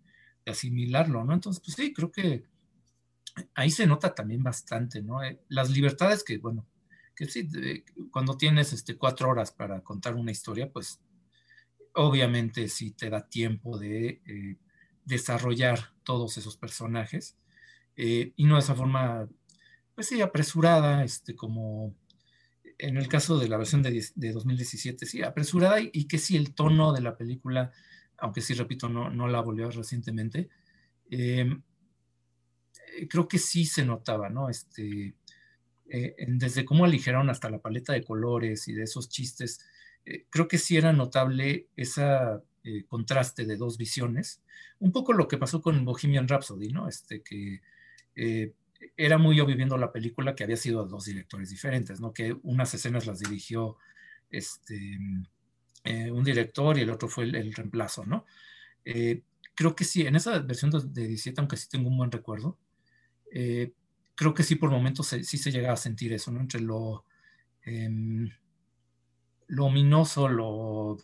de asimilarlo, ¿no? Entonces, pues, sí, creo que ahí se nota también bastante, ¿no? Eh, las libertades que, bueno, que sí, cuando tienes este, cuatro horas para contar una historia, pues obviamente sí te da tiempo de eh, desarrollar todos esos personajes eh, y no de esa forma, pues sí, apresurada, este, como en el caso de la versión de, 2017, sí, apresurada y, que sí, el tono de la película, aunque sí, repito, no, no la volvió recientemente, creo que sí se notaba, ¿no? Este, eh, desde cómo aligeraron hasta la paleta de colores y de esos chistes, eh, creo que sí era notable esa eh, contraste de dos visiones. Un poco lo que pasó con Bohemian Rhapsody, ¿no? Este, que eh, era muy yo viviendo la película que había sido dos directores diferentes, ¿no? Que unas escenas las dirigió este, eh, un director y el otro fue el, reemplazo, ¿no? creo que sí, en esa versión de 17, aunque sí tengo un buen recuerdo, creo que sí por momentos sí se llega a sentir eso, ¿no? Entre lo, em, lo ominoso, lo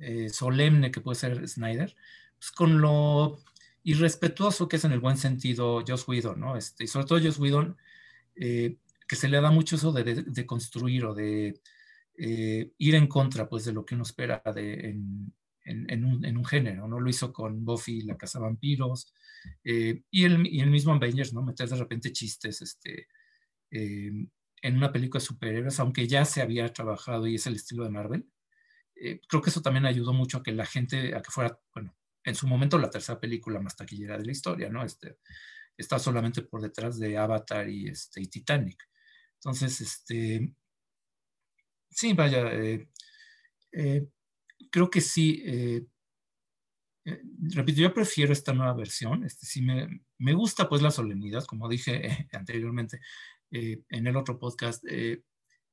eh, solemne que puede ser Snyder, pues con lo irrespetuoso que es en el buen sentido Joss Whedon, ¿no? Este, y sobre todo Joss Whedon, eh, que se le da mucho eso de, construir o de eh, ir en contra, pues, de lo que uno espera de, en, un, género, ¿no? Lo hizo con Buffy, La Casa Vampiros, y, el, y el mismo Avengers, ¿no? Meter de repente chistes, este, en una película de superhéroes, aunque ya se había trabajado y es el estilo de Marvel, eh, creo que eso también ayudó mucho a que la gente, a que fuera, bueno, en su momento la tercera película más taquillera de la historia, ¿no? Este, está solamente por detrás de Avatar y, este, y Titanic. Entonces, este, sí, vaya, eh, eh, creo que sí, repito, yo prefiero esta nueva versión, este, sí me, me gusta pues la solemnidad, como dije anteriormente en el otro podcast,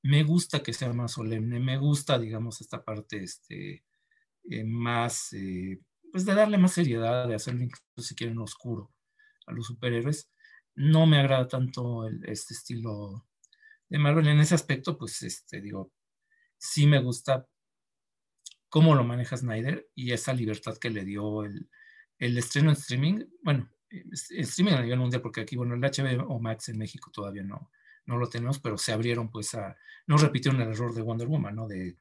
me gusta que sea más solemne, me gusta, digamos, esta parte este, eh, más, eh, pues de darle más seriedad, de hacerlo incluso si quieren oscuro a los superhéroes. No me agrada tanto este estilo de Marvel en ese aspecto, pues, este, digo, sí me gusta cómo lo maneja Snyder y esa libertad que le dio el, estreno en streaming, bueno, streaming a nivel mundial, porque aquí, bueno, el HBO Max en México todavía no, no lo tenemos, pero se abrieron pues a, no repitieron el error de Wonder Woman, ¿no? De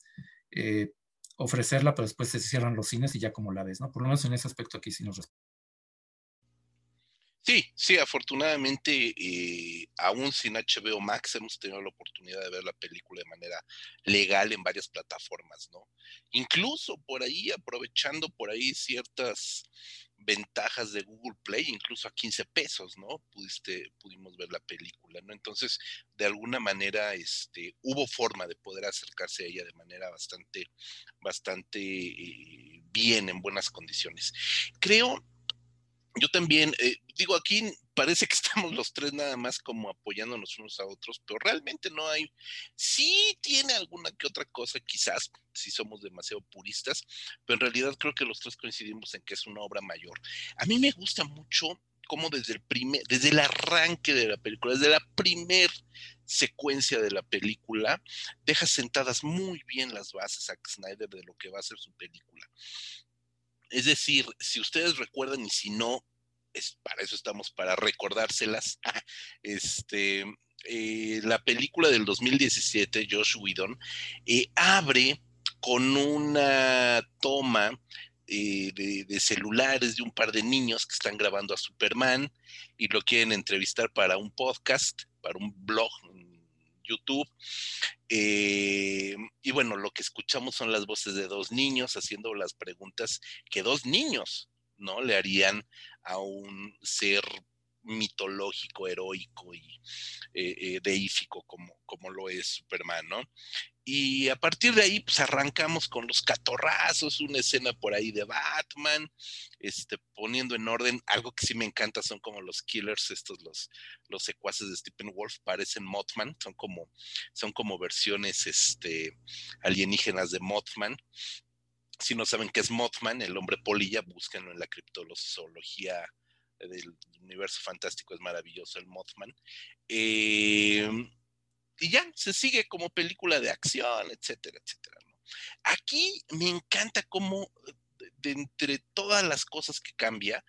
eh, ofrecerla, pero después se cierran los cines y ya como la ves, ¿no? Por lo menos en ese aspecto aquí sí nos Sí, sí, afortunadamente, eh, aún sin HBO Max hemos tenido la oportunidad de ver la película de manera legal en varias plataformas, ¿no? Incluso por ahí, aprovechando por ahí ciertas ventajas de Google Play, incluso a 15 pesos, ¿no? Pudiste, pudimos ver la película, ¿no? Entonces, de alguna manera, este, hubo forma de poder acercarse a ella de manera bastante, bastante eh, bien, en buenas condiciones. Creo yo también, eh, digo, aquí parece que estamos los tres nada más como apoyándonos unos a otros, pero realmente no hay, sí tiene alguna que otra cosa, quizás, si somos demasiado puristas, pero en realidad creo que los tres coincidimos en que es una obra mayor. A mí me gusta mucho cómo desde el primer, desde el arranque de la película, desde la primer secuencia de la película, deja sentadas muy bien las bases a Snyder de lo que va a ser su película. Es decir, si ustedes recuerdan y si no, es, para eso estamos, para recordárselas. este, eh, la película del 2017, Josh Whedon, eh, abre con una toma eh, de, de, celulares de un par de niños que están grabando a Superman y lo quieren entrevistar para un podcast, para un blog, YouTube. Eh, y bueno, lo que escuchamos son las voces de dos niños haciendo las preguntas que dos niños, ¿no? Le harían a un ser mitológico, heroico y eh, eh, deífico como, como lo es Superman, ¿no? Y a partir de ahí, pues arrancamos con los catorrazos, una escena por ahí de Batman, este, poniendo en orden, algo que sí me encanta son como los killers, estos, los, los secuaces de Stephen Wolf, parecen Mothman, son como, son como versiones este, alienígenas de Mothman. Si no saben qué es Mothman, el hombre polilla, búsquenlo en la criptozoología del universo fantástico, es maravilloso el Mothman. Eh, y ya se sigue como película de acción, etcétera, etcétera. Aquí me encanta cómo de entre todas las cosas que cambia,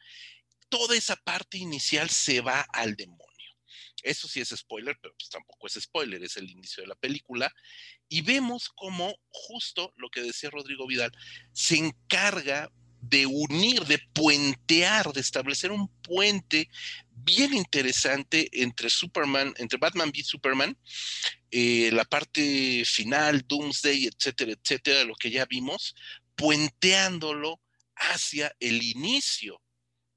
toda esa parte inicial se va al demonio. Eso sí es spoiler, pero pues tampoco es spoiler, es el inicio de la película. Y vemos cómo justo lo que decía Rodrigo Vidal, se encarga de unir, de puentear, de establecer un puente bien interesante entre Superman, entre Batman v Superman, eh, la parte final, Doomsday, etcétera, etcétera, lo que ya vimos, puenteándolo hacia el inicio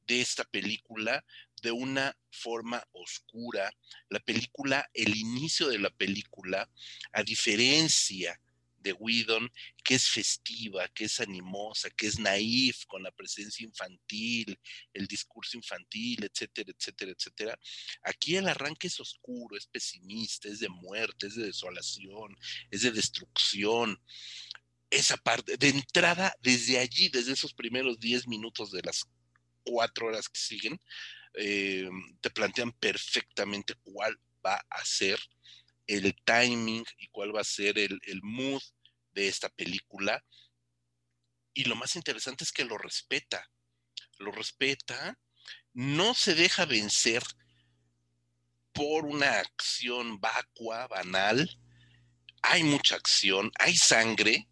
de esta película de una forma oscura. La película, el inicio de la película, a diferencia de Whedon, que es festiva, que es animosa, que es naif con la presencia infantil, el discurso infantil, etcétera, etcétera, etcétera. Aquí el arranque es oscuro, es pesimista, es de muerte, es de desolación, es de destrucción. Esa parte, de entrada, desde allí, desde esos primeros 10 minutos de las cuatro horas que siguen, eh, te plantean perfectamente cuál va a ser el timing y cuál va a ser el, el mood de esta película. Y lo más interesante es que lo respeta, lo respeta, no se deja vencer por una acción vacua, banal. Hay mucha acción, hay sangre,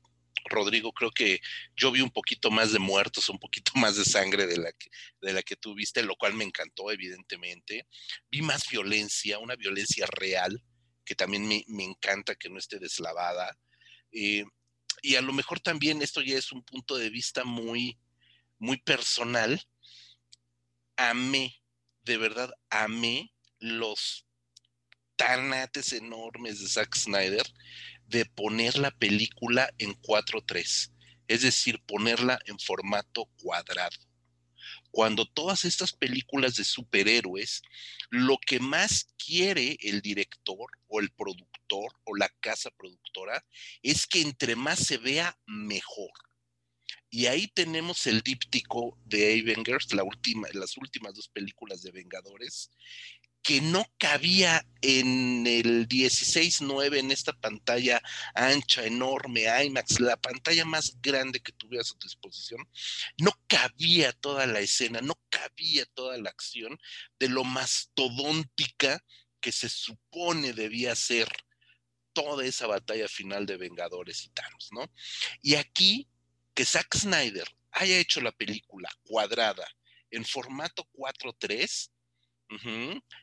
Rodrigo, creo que yo vi un poquito más de muertos, un poquito más de sangre de la que, de la que tú viste, lo cual me encantó, evidentemente. Vi más violencia, una violencia real, que también me, encanta que no esté deslavada. Eh, y a lo mejor también esto ya es un punto de vista muy, muy personal. Amé, de verdad, amé los tanates enormes de Zack Snyder de poner la película en 4.3, es decir, ponerla en formato cuadrado. Cuando todas estas películas de superhéroes, lo que más quiere el director o el productor o la casa productora es que entre más se vea, mejor. Y ahí tenemos el díptico de Avengers, la última, las últimas dos películas de Vengadores, que no cabía en el 16.9 en esta pantalla ancha, enorme, IMAX, la pantalla más grande que tuvieras a tu disposición, no cabía toda la escena, no cabía toda la acción de lo mastodóntica que se supone debía ser toda esa batalla final de Vengadores y Thanos, ¿no? Y aquí, que Zack Snyder haya hecho la película cuadrada en formato 4.3,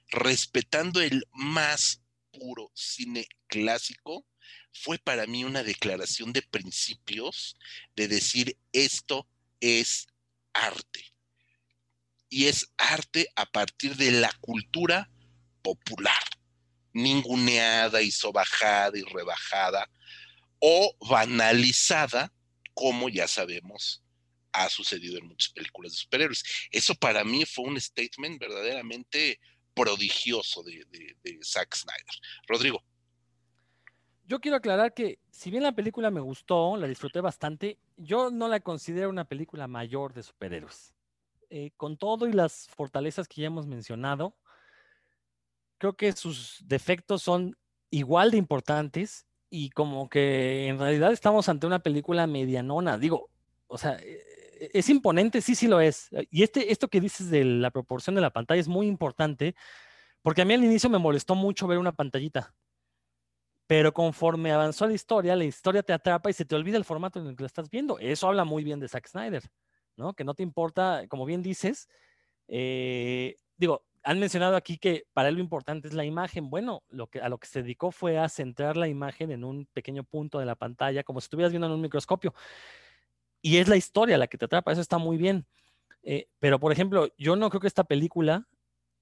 respetando el más puro cine clásico, fue para mí una declaración de principios, de decir esto es arte. Y es arte a partir de la cultura popular, ninguneada y sobajada y rebajada o banalizada, como ya sabemos ha sucedido en muchas películas de superhéroes. Eso para mí fue un statement verdaderamente prodigioso de, Zack Snyder. Rodrigo. Yo quiero aclarar que si bien la película me gustó, la disfruté bastante, yo no la considero una película mayor de superhéroes. Eh, con todo y las fortalezas que ya hemos mencionado, creo que sus defectos son igual de importantes y como que en realidad estamos ante una película medianona. Digo, o sea, e-, es imponente, sí, sí lo es. Y este, esto que dices de la proporción de la pantalla es muy importante, porque a mí al inicio me molestó mucho ver una pantallita. Pero conforme avanzó la historia, la historia te atrapa y se te olvida el formato en el que lo estás viendo. Eso habla muy bien de Zack Snyder, ¿no? Que no te importa, como bien dices, eh, digo, han mencionado aquí que para él lo importante es la imagen. Bueno, lo que, a lo que se dedicó fue a centrar la imagen en un pequeño punto de la pantalla, como si estuvieras viendo en un microscopio y es la historia la que te atrapa, eso está muy bien. Eh, pero, por ejemplo, yo no creo que esta película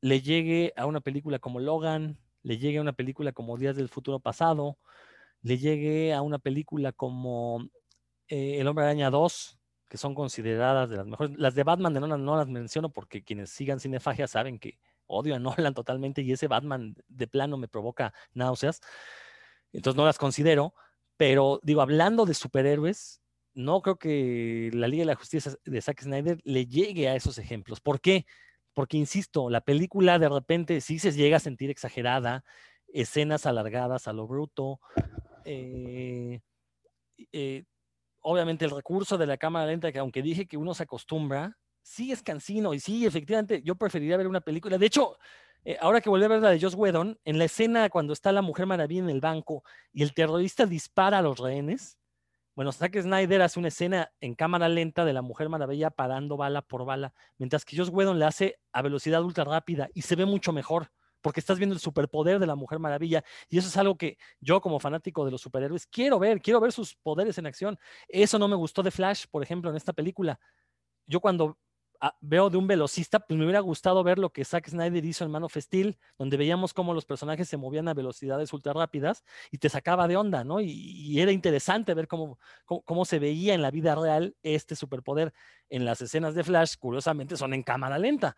le llegue a una película como Logan, le llegue a una película como Días del Futuro Pasado, le llegue a una película como eh, El Hombre Araña 2, que son consideradas de las mejores. Las de Batman de Nolan no las menciono porque quienes sigan Cinefagia saben que odio a Nolan totalmente y ese Batman de plano me provoca náuseas. Entonces no las considero. Pero digo, hablando de superhéroes, no creo que la Liga de la Justicia de Zack Snyder le llegue a esos ejemplos. ¿Por qué? Porque, insisto, la película de repente sí se llega a sentir exagerada, escenas alargadas a lo bruto. Eh, eh, obviamente el recurso de la cámara lenta, que aunque dije que uno se acostumbra, sí es cansino y sí, efectivamente, yo preferiría ver una película. De hecho, eh, ahora que volví a ver la de Joss Whedon, en la escena cuando está la Mujer Maravilla en el banco y el terrorista dispara a los rehenes, bueno, Zack Snyder hace una escena en cámara lenta de la Mujer Maravilla parando bala por bala, mientras que Joss Whedon le hace a velocidad ultra rápida y se ve mucho mejor porque estás viendo el superpoder de la Mujer Maravilla y eso es algo que yo como fanático de los superhéroes quiero ver, quiero ver sus poderes en acción. Eso no me gustó de Flash, por ejemplo, en esta película. Yo cuando veo de un velocista, pues me hubiera gustado ver lo que Zack Snyder hizo en Man of Steel, donde veíamos cómo los personajes se movían a velocidades ultra rápidas y te sacaba de onda, ¿no? Y, era interesante ver cómo, cómo, se veía en la vida real este superpoder. En las escenas de Flash, curiosamente, son en cámara lenta.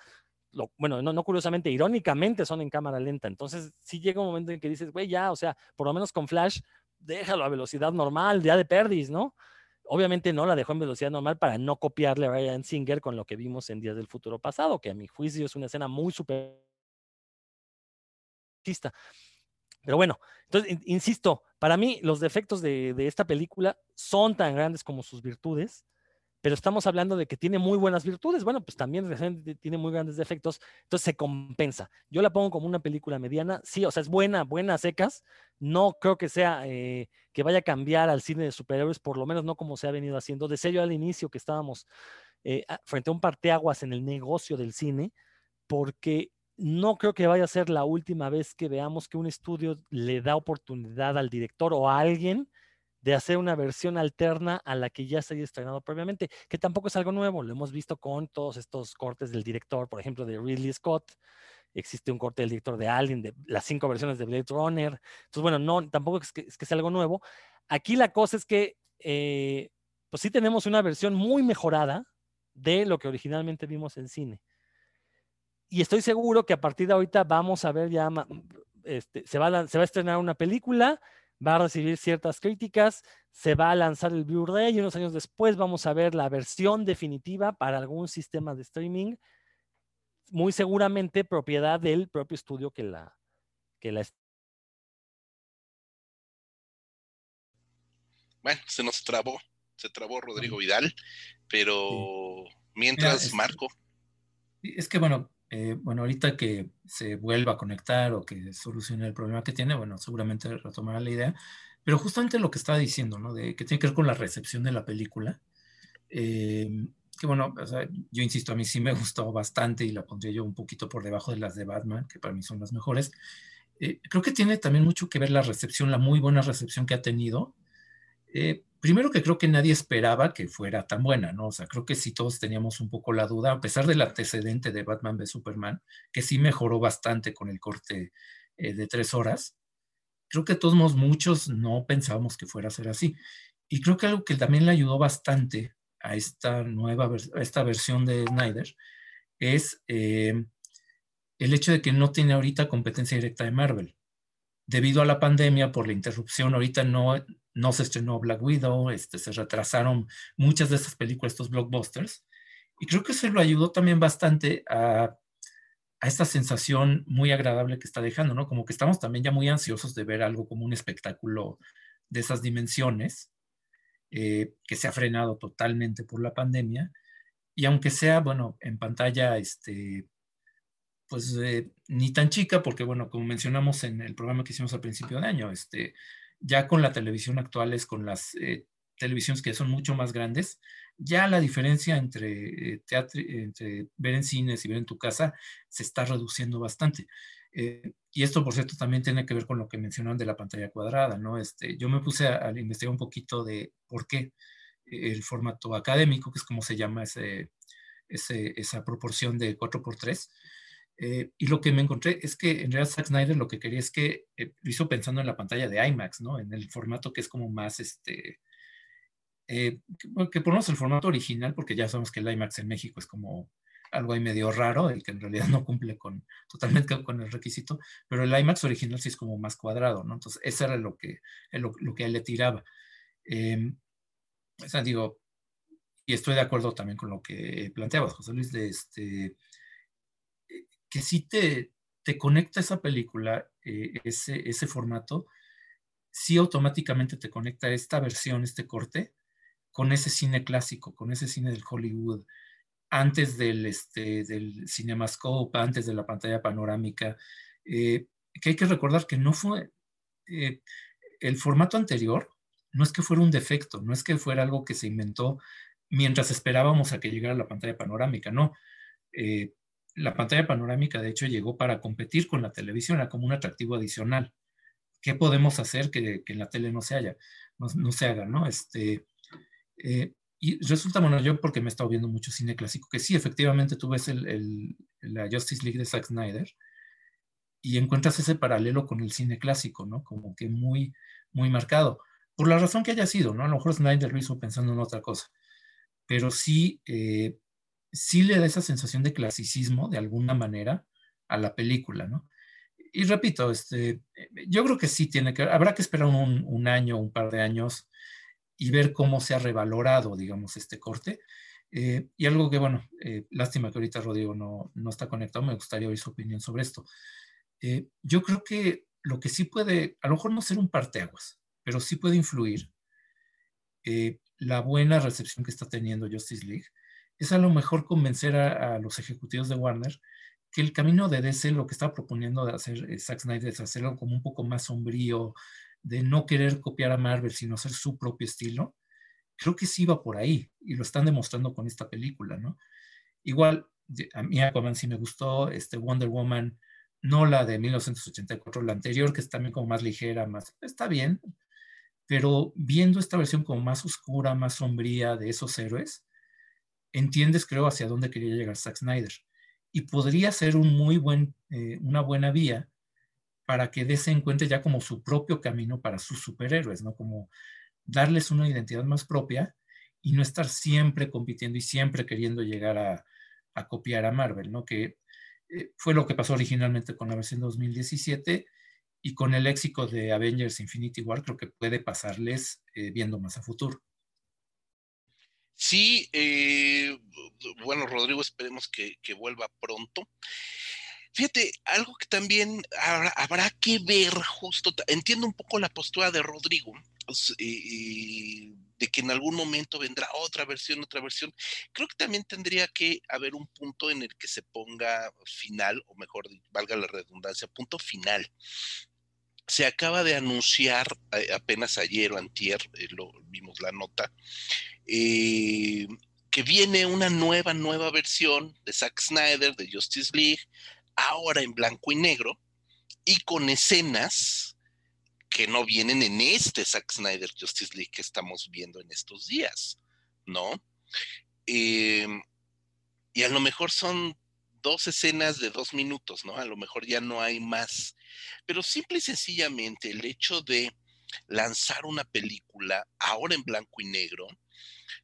bueno, no, no curiosamente, irónicamente son en cámara lenta. Entonces, sí llega un momento en que dices, güey, ya, o sea, por lo menos con Flash, déjalo a velocidad normal, ya de perdis, ¿no? Obviamente no la dejó en velocidad normal para no copiarle a Ryan Singer con lo que vimos en Días del Futuro Pasado, que a mi juicio es una escena muy super. Pero bueno, entonces, insisto, para mí los defectos de, de, esta película son tan grandes como sus virtudes pero estamos hablando de que tiene muy buenas virtudes. Bueno, pues también tiene muy grandes defectos, entonces se compensa. Yo la pongo como una película mediana, sí, o sea, es buena, buena secas. No creo que sea eh, que vaya a cambiar al cine de superhéroes, por lo menos no como se ha venido haciendo. Desde yo al inicio que estábamos eh, frente a un parteaguas en el negocio del cine, porque no creo que vaya a ser la última vez que veamos que un estudio le da oportunidad al director o a alguien de hacer una versión alterna a la que ya se había estrenado previamente, que tampoco es algo nuevo, lo hemos visto con todos estos cortes del director, por ejemplo, de Ridley Scott, existe un corte del director de Alien, de las cinco versiones de Blade Runner, entonces bueno, no, tampoco es que, es sea algo nuevo. Aquí la cosa es que, eh, pues sí tenemos una versión muy mejorada de lo que originalmente vimos en cine. Y estoy seguro que a partir de ahorita vamos a ver ya, este, se, va se va a estrenar una película, va a recibir ciertas críticas, se va a lanzar el Blu-ray y unos años después vamos a ver la versión definitiva para algún sistema de streaming, muy seguramente propiedad del propio estudio que la, que la Bueno, se nos trabó, se trabó Rodrigo Vidal, pero mientras, Marco. Es que bueno, eh, bueno, ahorita que se vuelva a conectar o que solucione el problema que tiene, bueno, seguramente retomará la idea. Pero justamente lo que estaba diciendo, ¿no? De que tiene que ver con la recepción de la película. Eh, que bueno, yo insisto, a mí sí me gustó bastante y la pondría yo un poquito por debajo de las de Batman, que para mí son las mejores. Eh, creo que tiene también mucho que ver la recepción, la muy buena recepción que ha tenido primero que creo que nadie esperaba que fuera tan buena, ¿no? O sea, creo que sí todos teníamos un poco la duda, a pesar del antecedente de Batman v Superman, que sí mejoró bastante con el corte eh, de tres horas. Creo que todos muchos no pensábamos que fuera a ser así. Y creo que algo que también le ayudó bastante a esta nueva, esta versión de Snyder es eh, el hecho de que no tiene ahorita competencia directa de Marvel debido a la pandemia, por la interrupción, ahorita no, no se estrenó Black Widow, este, se retrasaron muchas de estas películas, estos blockbusters, y creo que eso lo ayudó también bastante a, a, esta sensación muy agradable que está dejando, ¿no? Como que estamos también ya muy ansiosos de ver algo como un espectáculo de esas dimensiones, eh, que se ha frenado totalmente por la pandemia, y aunque sea, bueno, en pantalla, este, pues eh, ni tan chica, porque bueno, como mencionamos en el programa que hicimos al principio de año, este, ya con la televisión actual es con las eh, televisiones que son mucho más grandes, ya la diferencia entre, eh, entre ver en cines y ver en tu casa se está reduciendo bastante. Eh, y esto, por cierto, también tiene que ver con lo que mencionaron de la pantalla cuadrada, ¿no? Este, yo me puse a, investigar un poquito de por qué el formato académico, que es como se llama ese, esa proporción de 4x3, eh, y lo que me encontré es que en realidad Zack Snyder lo que quería es que eh, lo hizo pensando en la pantalla de IMAX, ¿no? En el formato que es como más, este, eh, que, que ponemos el formato original, porque ya sabemos que el IMAX en México es como algo ahí medio raro, el que en realidad no cumple con totalmente con el requisito, pero el IMAX original sí es como más cuadrado, ¿no? Entonces, eso era lo que, lo, lo que él le tiraba. Eh, o sea, digo, y estoy de acuerdo también con lo que planteabas, José Luis, de este que sí te, te conecta esa película, eh, ese, ese formato, sí automáticamente te conecta esta versión, este corte, con ese cine clásico, con ese cine del Hollywood, antes del, este, del CinemaScope, antes de la pantalla panorámica, eh, que hay que recordar que no fue, eh, el formato anterior no es que fuera un defecto, no es que fuera algo que se inventó mientras esperábamos a que llegara la pantalla panorámica, no la pantalla panorámica, de hecho, llegó para competir con la televisión, era como un atractivo adicional. ¿Qué podemos hacer que, en la tele no se haya, no, se haga, no? Este, eh, y resulta, bueno, yo porque me he estado viendo mucho cine clásico, que sí, efectivamente tú ves el, la Justice League de Zack Snyder y encuentras ese paralelo con el cine clásico, ¿no? Como que muy, muy marcado. Por la razón que haya sido, ¿no? A lo mejor Snyder lo hizo pensando en otra cosa, pero sí, eh, sí le da esa sensación de clasicismo, de alguna manera, a la película, ¿no? Y repito, este, yo creo que sí tiene que, habrá que esperar un, año, un par de años y ver cómo se ha revalorado, digamos, este corte. Eh, y algo que, bueno, eh, lástima que ahorita Rodrigo no, no, está conectado, me gustaría oír su opinión sobre esto. Eh, yo creo que lo que sí puede, a lo mejor no ser un parteaguas, pero sí puede influir la buena recepción que está teniendo Justice League, es a lo mejor convencer a, a, los ejecutivos de Warner que el camino de DC, lo que está proponiendo de hacer Zack Snyder, es hacerlo como un poco más sombrío, de no querer copiar a Marvel, sino hacer su propio estilo, creo que sí va por ahí y lo están demostrando con esta película, ¿no? Igual, a mí Aquaman sí me gustó, este Wonder Woman, no la de 1984, la anterior, que es también como más ligera, más, está bien, pero viendo esta versión como más oscura, más sombría de esos héroes, entiendes, creo, hacia dónde quería llegar Zack Snyder. Y podría ser un muy buen, eh, una buena vía para que DC encuentre ya como su propio camino para sus superhéroes, ¿no? Como darles una identidad más propia y no estar siempre compitiendo y siempre queriendo llegar a, copiar a Marvel, ¿no? Que eh, fue lo que pasó originalmente con la versión 2017 y con el éxito de Avengers Infinity War creo que puede pasarles eh, viendo más a futuro. Sí, eh, bueno, Rodrigo, esperemos que, que vuelva pronto. Fíjate, algo que también habrá, que ver justo, entiendo un poco la postura de Rodrigo, de que en algún momento vendrá otra versión, otra versión. Creo que también tendría que haber un punto en el que se ponga final, o mejor, valga la redundancia, punto final. Se acaba de anunciar eh, apenas ayer o antier, eh, lo vimos la nota, eh, que viene una nueva, nueva versión de Zack Snyder, de Justice League, ahora en blanco y negro y con escenas que no vienen en este Zack Snyder Justice League que estamos viendo en estos días, ¿no? Y a lo mejor son dos escenas de dos minutos, ¿no? A lo mejor ya no hay más. Pero simple y sencillamente el hecho de lanzar una película ahora en blanco y negro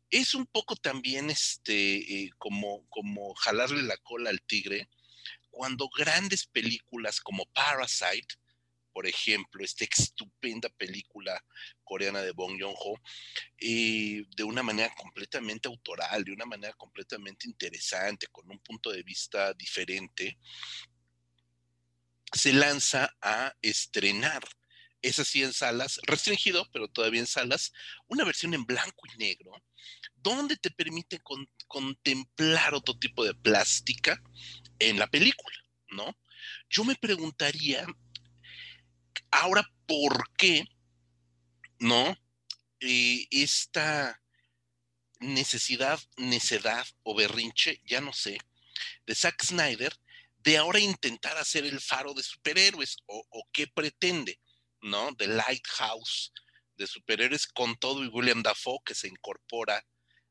es un poco también este eh, como, como jalarle la cola al tigre cuando grandes películas como Parasite, por ejemplo, esta estupenda película coreana de Bong Joon-ho, eh, de una manera completamente autoral, de una manera completamente interesante, con un punto de vista diferente, se lanza a estrenar, es así en salas, restringido, pero todavía en salas, una versión en blanco y negro, donde te permite contemplar otro tipo de plástica en la película, ¿no? Yo me preguntaría, ahora, ¿por qué, no? Eh, esta necesidad, necedad o berrinche, ya no sé, de Zack Snyder, de ahora intentar hacer el faro de superhéroes, o, o qué pretende, ¿no? The Lighthouse de superhéroes con todo y William Dafoe que se incorpora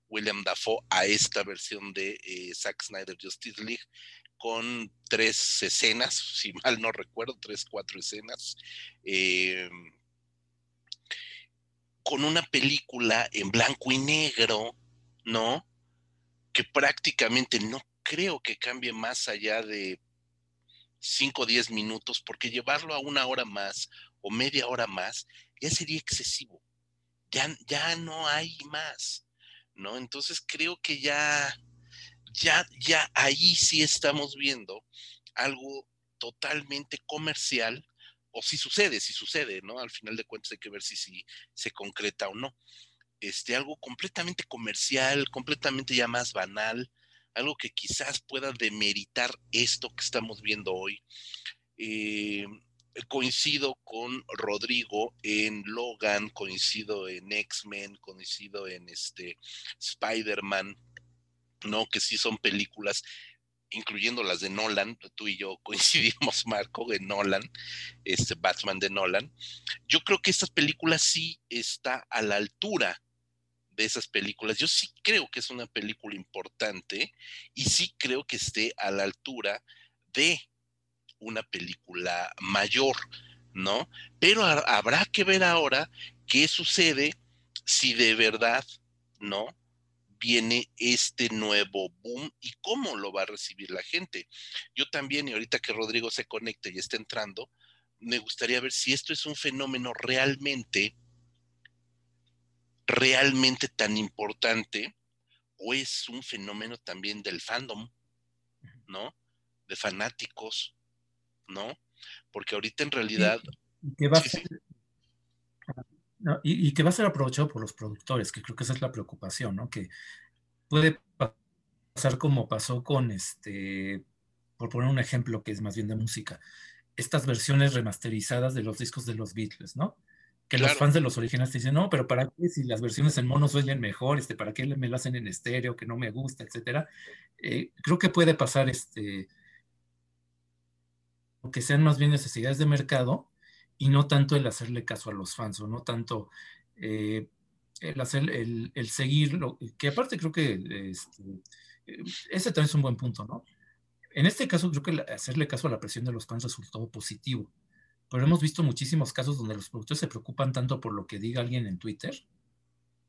William Dafoe a esta versión de eh, Zack Snyder Justice League con tres escenas, si mal no recuerdo, tres, cuatro escenas, eh, con una película en blanco y negro, ¿no? Que prácticamente no creo que cambie más allá de cinco o diez minutos, porque llevarlo a una hora más o media hora más ya sería excesivo. Ya, ya no hay más. ¿no? Entonces creo que ya, ya, ya ahí sí estamos viendo algo totalmente comercial, o si sucede, si sucede, ¿no? Al final de cuentas hay que ver si, si se concreta o no. Este, algo completamente comercial, completamente ya más banal, algo que quizás pueda demeritar esto que estamos viendo hoy. Eh, coincido con Rodrigo en Logan, coincido en X-Men, coincido en este Spider-Man, ¿no? Que sí son películas, incluyendo las de Nolan, tú y yo coincidimos, Marco, en Nolan, este Batman de Nolan. Yo creo que esta película sí está a la altura de esas películas. Yo sí creo que es una película importante y sí creo que esté a la altura de una película mayor, ¿no? Pero habrá que ver ahora qué sucede si de verdad, ¿no? Viene este nuevo boom y cómo lo va a recibir la gente. Yo también, y ahorita que Rodrigo se conecte y esté entrando, me gustaría ver si esto es un fenómeno realmente, realmente tan importante o es un fenómeno también del fandom, ¿no? De fanáticos, ¿no? Porque ahorita en realidad... ¿Qué va a ser, y, que va a ser aprovechado por los productores, que creo que esa es la preocupación, ¿no? Que puede pasar como pasó con este, por poner un ejemplo que es más bien de música, estas versiones remasterizadas de los discos de los Beatles, ¿no? Que los fans de los originales dicen, no, pero ¿para qué si las versiones en mono suenan mejor? Este, ¿Para qué me lo hacen en estéreo que no me gusta, etcétera? Eh, creo que puede pasar este, que sean más bien necesidades de mercado y no tanto el hacerle caso a los fans o no tanto eh, el hacer, el, el seguirlo, que aparte creo que este, ese también es un buen punto, ¿no? En este caso creo que hacerle caso a la presión de los fans resultó positivo, pero hemos visto muchísimos casos donde los productores se preocupan tanto por lo que diga alguien en Twitter,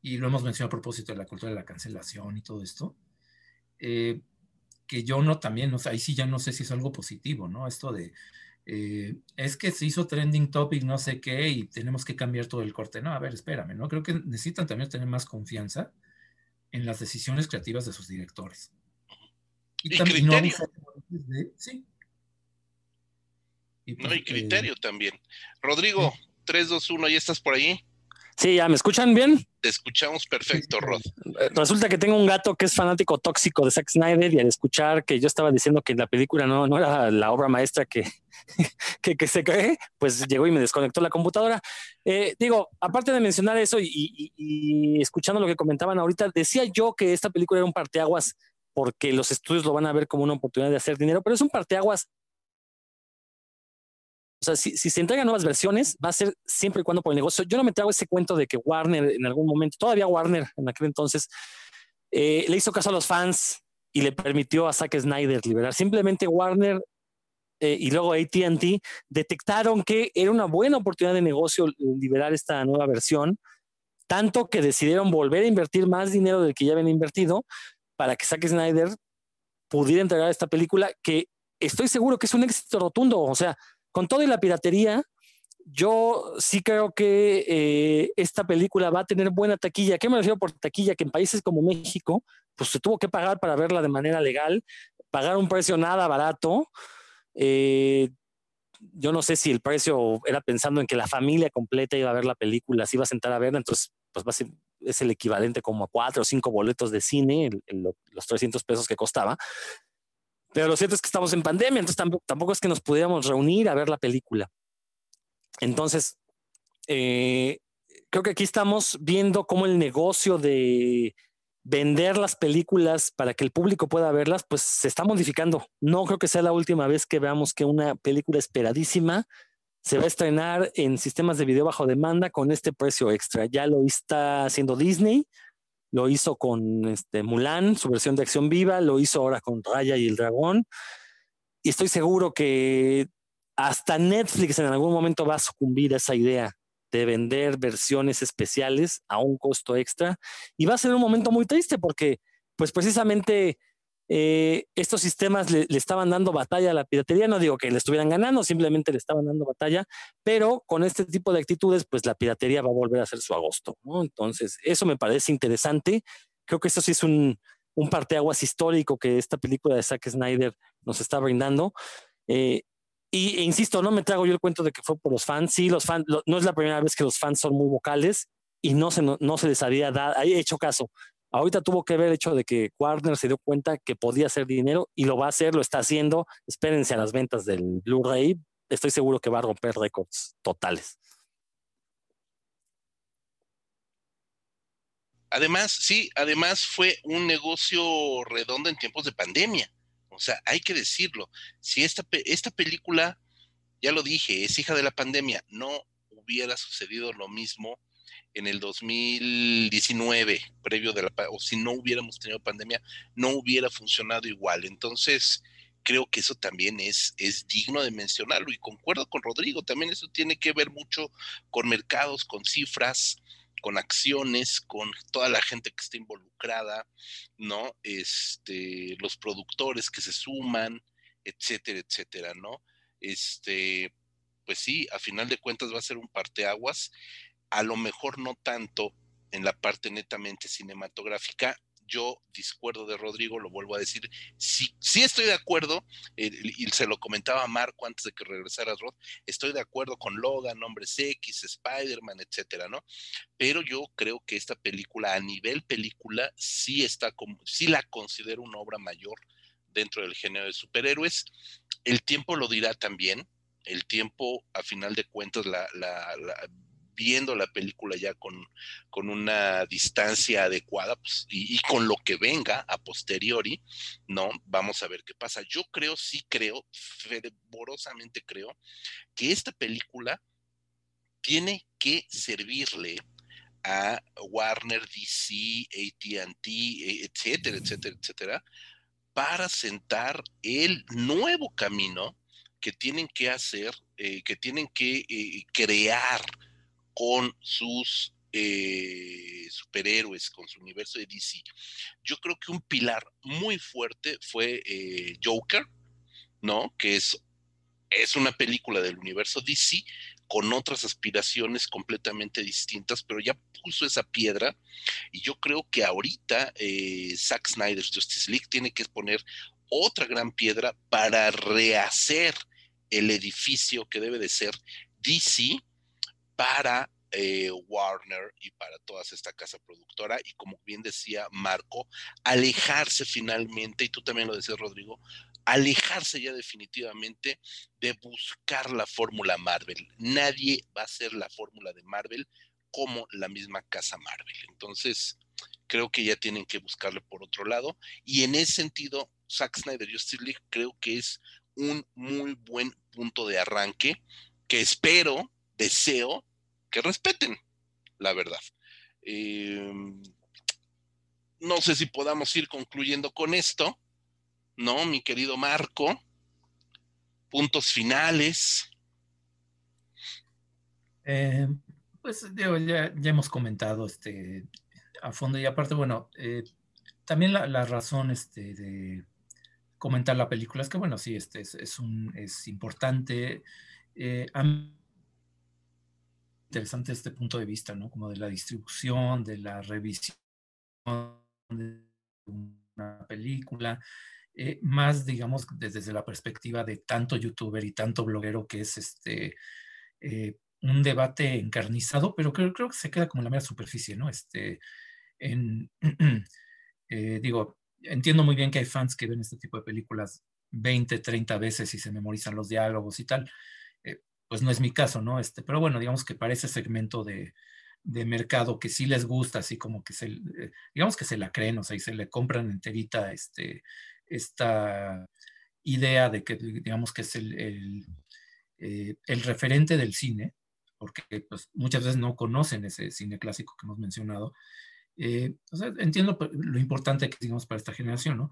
y lo hemos mencionado a propósito de la cultura de la cancelación y todo esto, eh, que yo no también, o sea, ahí sí ya no sé si es algo positivo, ¿no? Esto de, eh, es que se hizo trending topic no sé qué y tenemos que cambiar todo el corte. No, a ver, espérame, ¿no? Creo que necesitan también tener más confianza en las decisiones creativas de sus directores. Y, también, criterio. sí. Y no, hay pues, criterio eh, también. Rodrigo, 3, 2, 1, ¿ya estás por ahí? Sí, ¿ya me escuchan bien? Te escuchamos perfecto, Rod. Resulta que tengo un gato que es fanático tóxico de Zack Snyder y al escuchar que yo estaba diciendo que la película no, no era la obra maestra que, que, se cree, pues llegó y me desconectó la computadora. Eh, digo, aparte de mencionar eso y, y, escuchando lo que comentaban ahorita, decía yo que esta película era un parteaguas porque los estudios lo van a ver como una oportunidad de hacer dinero, pero es un parteaguas sea, si, se entregan nuevas versiones, va a ser siempre y cuando por el negocio. Yo no me trago ese cuento de que Warner en algún momento, todavía Warner en aquel entonces, eh, le hizo caso a los fans y le permitió a Zack Snyder liberar. Simplemente Warner eh, y luego ATT detectaron que era una buena oportunidad de negocio liberar esta nueva versión, tanto que decidieron volver a invertir más dinero del que ya habían invertido para que Zack Snyder pudiera entregar esta película que estoy seguro que es un éxito rotundo. O sea, con todo y la piratería, yo sí creo que eh, esta película va a tener buena taquilla. ¿Qué me refiero por taquilla? Que en países como México, pues se tuvo que pagar para verla de manera legal, pagar un precio nada barato. Eh, yo no sé si el precio era pensando en que la familia completa iba a ver la película, se iba a sentar a verla, entonces pues va es el equivalente como a cuatro o cinco boletos de cine, los 300 pesos que costaba. Pero lo cierto es que estamos en pandemia, entonces tampoco, es que nos pudiéramos reunir a ver la película. Entonces, eh, creo que aquí estamos viendo cómo el negocio de vender las películas para que el público pueda verlas, pues se está modificando. No creo que sea la última vez que veamos que una película esperadísima se va a estrenar en sistemas de video bajo demanda con este precio extra. Ya lo está haciendo Disney, lo hizo con este, Mulan, su versión de acción viva, lo hizo ahora con Raya y el Dragón. Y estoy seguro que hasta Netflix en algún momento va a sucumbir a esa idea de vender versiones especiales a un costo extra. Y va a ser un momento muy triste porque, pues precisamente eh, estos sistemas le, estaban dando batalla a la piratería. No digo que le estuvieran ganando, simplemente le estaban dando batalla, pero con este tipo de actitudes, pues la piratería va a volver a ser su agosto. Entonces, eso me parece interesante. Creo que eso sí es un, un parteaguas histórico que esta película de Zack Snyder nos está brindando. Eh, y e insisto, no me trago yo el cuento de que fue por los fans. Sí, los fans, no es la primera vez que los fans son muy vocales y no se, no, se les había dado, hecho caso. Ahorita tuvo que ver el hecho de que Warner se dio cuenta que podía hacer dinero y lo va a hacer, lo está haciendo. Espérense a las ventas del Blu-ray. Estoy seguro que va a romper récords totales. Además, sí, además fue un negocio redondo en tiempos de pandemia. O sea, hay que decirlo. Si esta, esta película, ya lo dije, es hija de la pandemia, no hubiera sucedido lo mismo en el 2019, previo de la, o si no hubiéramos tenido pandemia, no hubiera funcionado igual. Entonces, creo que eso también es, es digno de mencionarlo y concuerdo con Rodrigo, también eso tiene que ver mucho con mercados, con cifras, con acciones, con toda la gente que está involucrada, ¿no? Este, los productores que se suman, etcétera, etcétera, ¿no? Este, pues sí, a final de cuentas va a ser un parteaguas, a lo mejor no tanto en la parte netamente cinematográfica, yo discuerdo de Rodrigo, lo vuelvo a decir, sí, estoy de acuerdo, eh, y se lo comentaba Marco antes de que regresara Rod, estoy de acuerdo con Logan, Hombres X, Spider-Man, etcétera, ¿no? Pero yo creo que esta película, a nivel película, sí está como, sí la considero una obra mayor dentro del género de superhéroes. El tiempo lo dirá también, el tiempo, a final de cuentas, la, la, la viendo la película ya con, con una distancia adecuada pues, y, con lo que venga a posteriori, ¿no? Vamos a ver qué pasa. Yo creo, sí creo, fervorosamente creo, que esta película tiene que servirle a Warner, DC, ATT, etcétera, etcétera, etcétera, para sentar el nuevo camino que tienen que hacer, eh, que tienen que eh, crear con sus eh, superhéroes, con su universo de DC. Yo creo que un pilar muy fuerte fue eh, Joker, ¿no? Que es, es una película del universo DC con otras aspiraciones completamente distintas, pero ya puso esa piedra y yo creo que ahorita eh, Zack Snyder's Justice League tiene que poner otra gran piedra para rehacer el edificio que debe de ser DC para eh, Warner y para toda esta casa productora y como bien decía Marco, alejarse finalmente, y tú también lo decías Rodrigo, alejarse ya definitivamente de buscar la fórmula Marvel. Nadie va a ser la fórmula de Marvel como la misma casa Marvel. Entonces, creo que ya tienen que buscarle por otro lado. Y en ese sentido, Zack Snyder Justice League creo que es un muy buen punto de arranque que espero, deseo que respeten la verdad. Em, no sé si podamos ir concluyendo con esto, ¿no? Mi querido Marco. Puntos finales. Eh, pues ya, hemos comentado este, a fondo y aparte, bueno, eh, también la, razón este, de comentar la película es que, bueno, sí, este es, un, es importante. Eh, interesante este punto de vista, ¿no? Como de la distribución, de la revisión de una película, eh, más, digamos, desde la perspectiva de tanto youtuber y tanto bloguero que es este eh, un debate encarnizado, pero creo, creo, que se queda como en la mera superficie, ¿no? Este, eh, digo, entiendo muy bien que hay fans que ven este tipo de películas 20, 30 veces y se memorizan los diálogos y tal pues no es mi caso, ¿no? Este, pero bueno, digamos que para ese segmento de, mercado que sí les gusta, así como que se, eh, digamos que se la creen, o sea, y se le compran enterita este, esta idea de que, digamos que es el, eh, el, referente del cine, porque pues, muchas veces no conocen ese cine clásico que hemos mencionado. Eh, entiendo lo importante que digamos para esta generación, ¿no?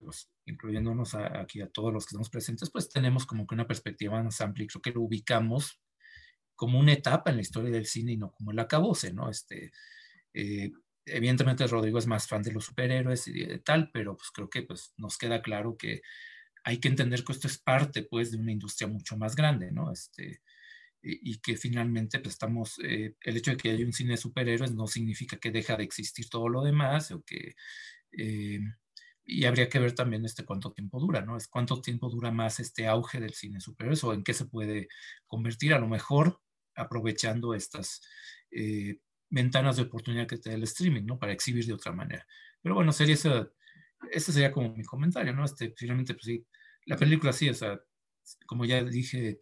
Pues, incluyéndonos aquí a todos los que estamos presentes, pues tenemos como que una perspectiva más amplia y creo que lo ubicamos como una etapa en la historia del cine y no como el acabose, ¿no? Este, eh, evidentemente Rodrigo es más fan de los superhéroes y de, tal, pero pues creo que pues nos queda claro que hay que entender que esto es parte pues de una industria mucho más grande, ¿no? Este, y, que finalmente pues estamos, eh, el hecho de que haya un cine de superhéroes no significa que deja de existir todo lo demás o que eh, y habría que ver también este cuánto tiempo dura, ¿no? Es cuánto tiempo dura más este auge del cine superior o en qué se puede convertir, a lo mejor aprovechando estas eh, ventanas de oportunidad que te da el streaming, ¿no? Para exhibir de otra manera. Pero bueno, sería ese, ese sería como mi comentario, ¿no? Este, finalmente, pues sí, la película sí, o sea, como ya dije,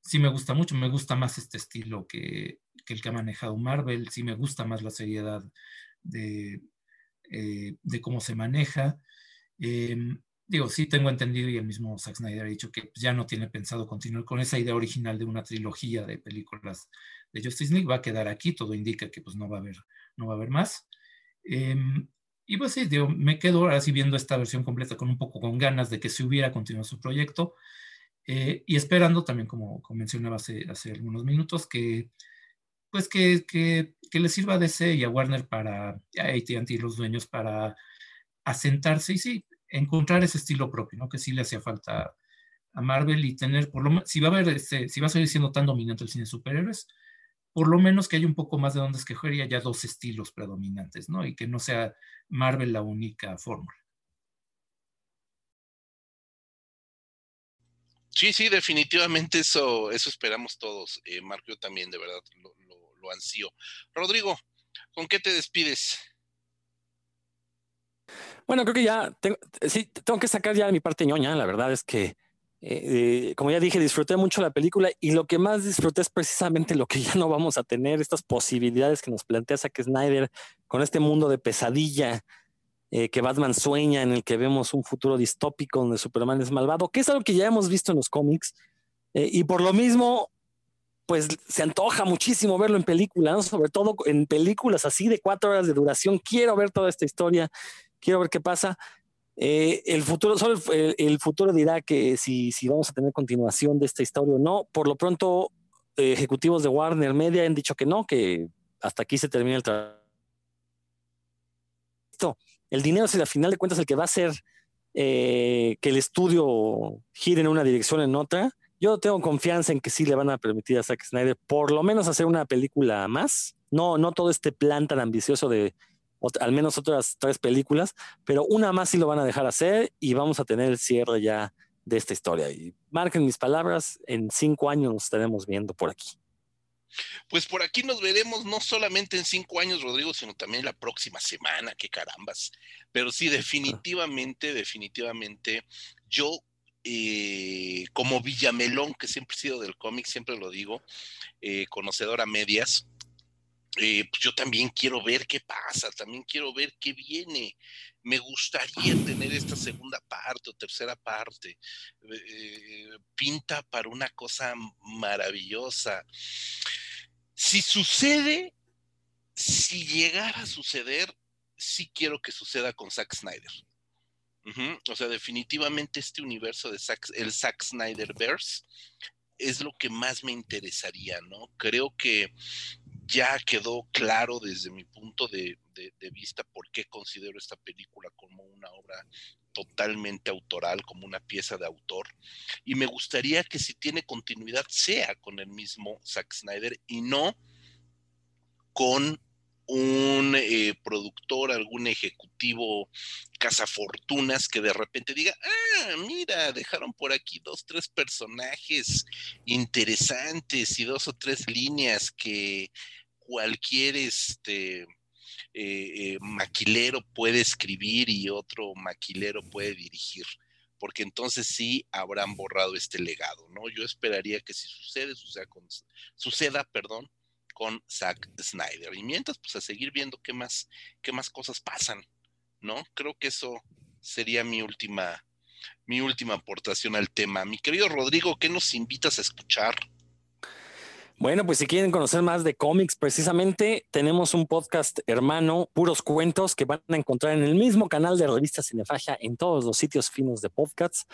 sí me gusta mucho, me gusta más este estilo que, que el que ha manejado Marvel, sí me gusta más la seriedad de, eh, de cómo se maneja. Em, digo, sí tengo entendido y el mismo Zack Snyder ha dicho que ya no tiene pensado continuar con esa idea original de una trilogía de películas de Justice League va a quedar aquí, todo indica que pues no va a haber, no va a haber más. Em, y pues sí, digo, me quedo ahora sí viendo esta versión completa con un poco con ganas de que se hubiera continuado su proyecto eh, y esperando también, como, como mencionaba hace, hace, algunos minutos, que pues que, que, que le sirva a DC y a Warner para, a AT&T los dueños para asentarse y sí, encontrar ese estilo propio. Que sí le hacía falta a Marvel y tener, por lo menos, si va a haber, este, si va a seguir siendo tan dominante el cine de superhéroes, por lo menos que haya un poco más de donde escoger y haya dos estilos predominantes, ¿no? Y que no sea Marvel la única fórmula. Sí, sí, definitivamente eso, eso esperamos todos. Eh, Marco, yo también, de verdad, lo, lo ansío. Rodrigo, ¿con qué te despides? Bueno, creo que ya tengo, sí, tengo que sacar ya mi parte ñoña. La verdad es que eh, como ya dije, disfruté mucho la película y lo que más disfruté es precisamente lo que ya no vamos a tener, estas posibilidades que nos plantea Zack Snyder con este mundo de pesadilla eh, que Batman sueña, en el que vemos un futuro distópico donde Superman es malvado, que es algo que ya hemos visto en los cómics. Eh, y por lo mismo, pues se antoja muchísimo verlo en películas, sobre todo en películas así de cuatro horas de duración. Quiero ver toda esta historia, quiero ver qué pasa. Eh, el futuro, solo el, futuro dirá que si, si vamos a tener continuación de esta historia o no. Por lo pronto, eh, ejecutivos de Warner Media han dicho que no, que hasta aquí se termina el trabajo. El dinero es al final de cuentas el que va a hacer eh, que el estudio gire en una dirección o en otra. Yo tengo confianza en que sí le van a permitir a Zack Snyder por lo menos hacer una película más. No, no todo este plan tan ambicioso de al menos otras tres películas, pero una más sí lo van a dejar hacer y vamos a tener el cierre ya de esta historia. Y marquen mis palabras, en cinco años nos estaremos viendo por aquí. Pues por aquí nos veremos no solamente en cinco años, Rodrigo, sino también la próxima semana, qué carambas. Pero sí, definitivamente, definitivamente, yo eh, como Villamelón, que siempre he sido del cómic, siempre lo digo, eh, conocedor a medias, eh, pues yo también quiero ver qué pasa, también quiero ver qué viene. Me gustaría tener esta segunda parte o tercera parte. Eh, pinta para una cosa maravillosa. Si sucede, si llegara a suceder, sí quiero que suceda con Zack Snyder. O sea, definitivamente este universo de Zack, el Zack Snyderverse es lo que más me interesaría, ¿no? Creo que ya quedó claro desde mi punto de, vista por qué considero esta película como una obra totalmente autoral, como una pieza de autor. Y me gustaría que si tiene continuidad sea con el mismo Zack Snyder y no con un eh, productor, algún ejecutivo cazafortunas que de repente diga, ah, mira, dejaron por aquí dos, tres personajes interesantes y dos o tres líneas que cualquier este, eh, eh, maquilero puede escribir y otro maquilero puede dirigir, porque entonces sí habrán borrado este legado, ¿no? Yo esperaría que si sucede, suceda con, suceda, perdón, con Zack Snyder. Y mientras, pues a seguir viendo qué más, qué más cosas pasan, ¿no? Creo que eso sería mi última, mi última aportación al tema. Mi querido Rodrigo, ¿qué nos invitas a escuchar? Bueno, pues si quieren conocer más de cómics, precisamente tenemos un podcast hermano, puros cuentos, que van a encontrar en el mismo canal de revista Cinefagia en todos los sitios finos de podcasts,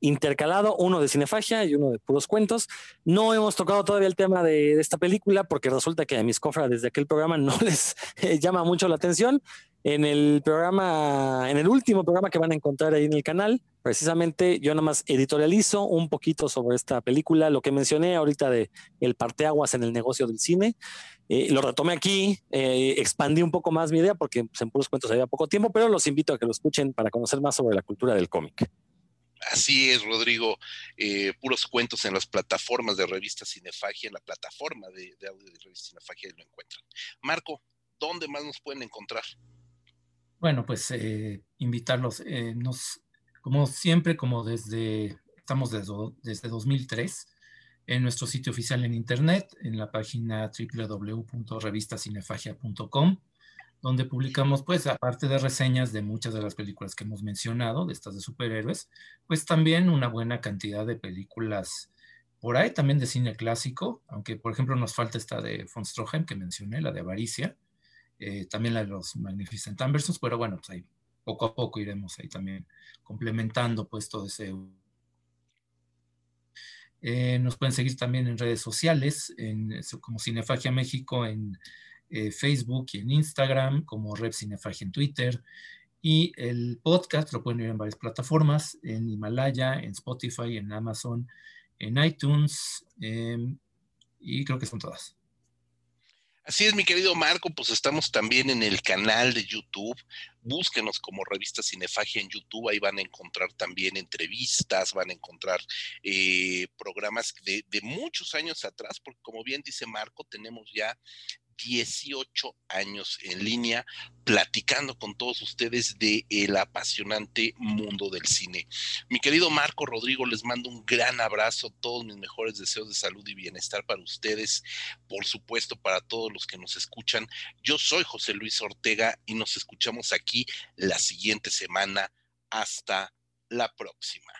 intercalado uno de Cinefagia y uno de puros cuentos. No hemos tocado todavía el tema de, esta película porque resulta que a mis cofras desde aquel programa no les eh, llama mucho la atención. En el programa, en el último programa que van a encontrar ahí en el canal, precisamente yo nada más editorializo un poquito sobre esta película, lo que mencioné ahorita de el parteaguas en el negocio del cine. Eh, lo retomé aquí, eh, expandí un poco más mi idea porque pues, en puros cuentos había poco tiempo, pero los invito a que lo escuchen para conocer más sobre la cultura del cómic. Así es, Rodrigo. Eh, puros cuentos en las plataformas de revista Cinefagia, en la plataforma de, audio de revista Cinefagia lo encuentran. Marco, ¿dónde más nos pueden encontrar? Bueno, pues eh, invitarlos. Eh, nos, como siempre, como desde, estamos desde, desde 2003, en nuestro sitio oficial en internet, en la página www.revistacinefagia.com, donde publicamos, pues, aparte de reseñas de muchas de las películas que hemos mencionado, de estas de superhéroes, pues también una buena cantidad de películas por ahí también de cine clásico, aunque por ejemplo nos falta esta de von Stroheim que mencioné, la de Avaricia, eh, también la de los Magnificent Ambersons, pero bueno, pues ahí poco a poco iremos ahí también complementando pues todo ese... Eh, nos pueden seguir también en redes sociales, en, como Cinefagia México en eh, Facebook y en Instagram, como Rep Cinefagia en Twitter. Y el podcast lo pueden ver en varias plataformas, en Himalaya, en Spotify, en Amazon, en iTunes, em, y creo que son todas. Así es, mi querido Marco, pues estamos también en el canal de YouTube. Búsquenos como revista Cinefagia en YouTube, ahí van a encontrar también entrevistas, van a encontrar eh, programas de, muchos años atrás, porque como bien dice Marco, tenemos ya 18 años en línea platicando con todos ustedes de el apasionante mundo del cine. Mi querido Marco Rodrigo, les mando un gran abrazo, todos mis mejores deseos de salud y bienestar para ustedes, por supuesto para todos los que nos escuchan. Yo soy José Luis Ortega y nos escuchamos la siguiente semana. Hasta la próxima.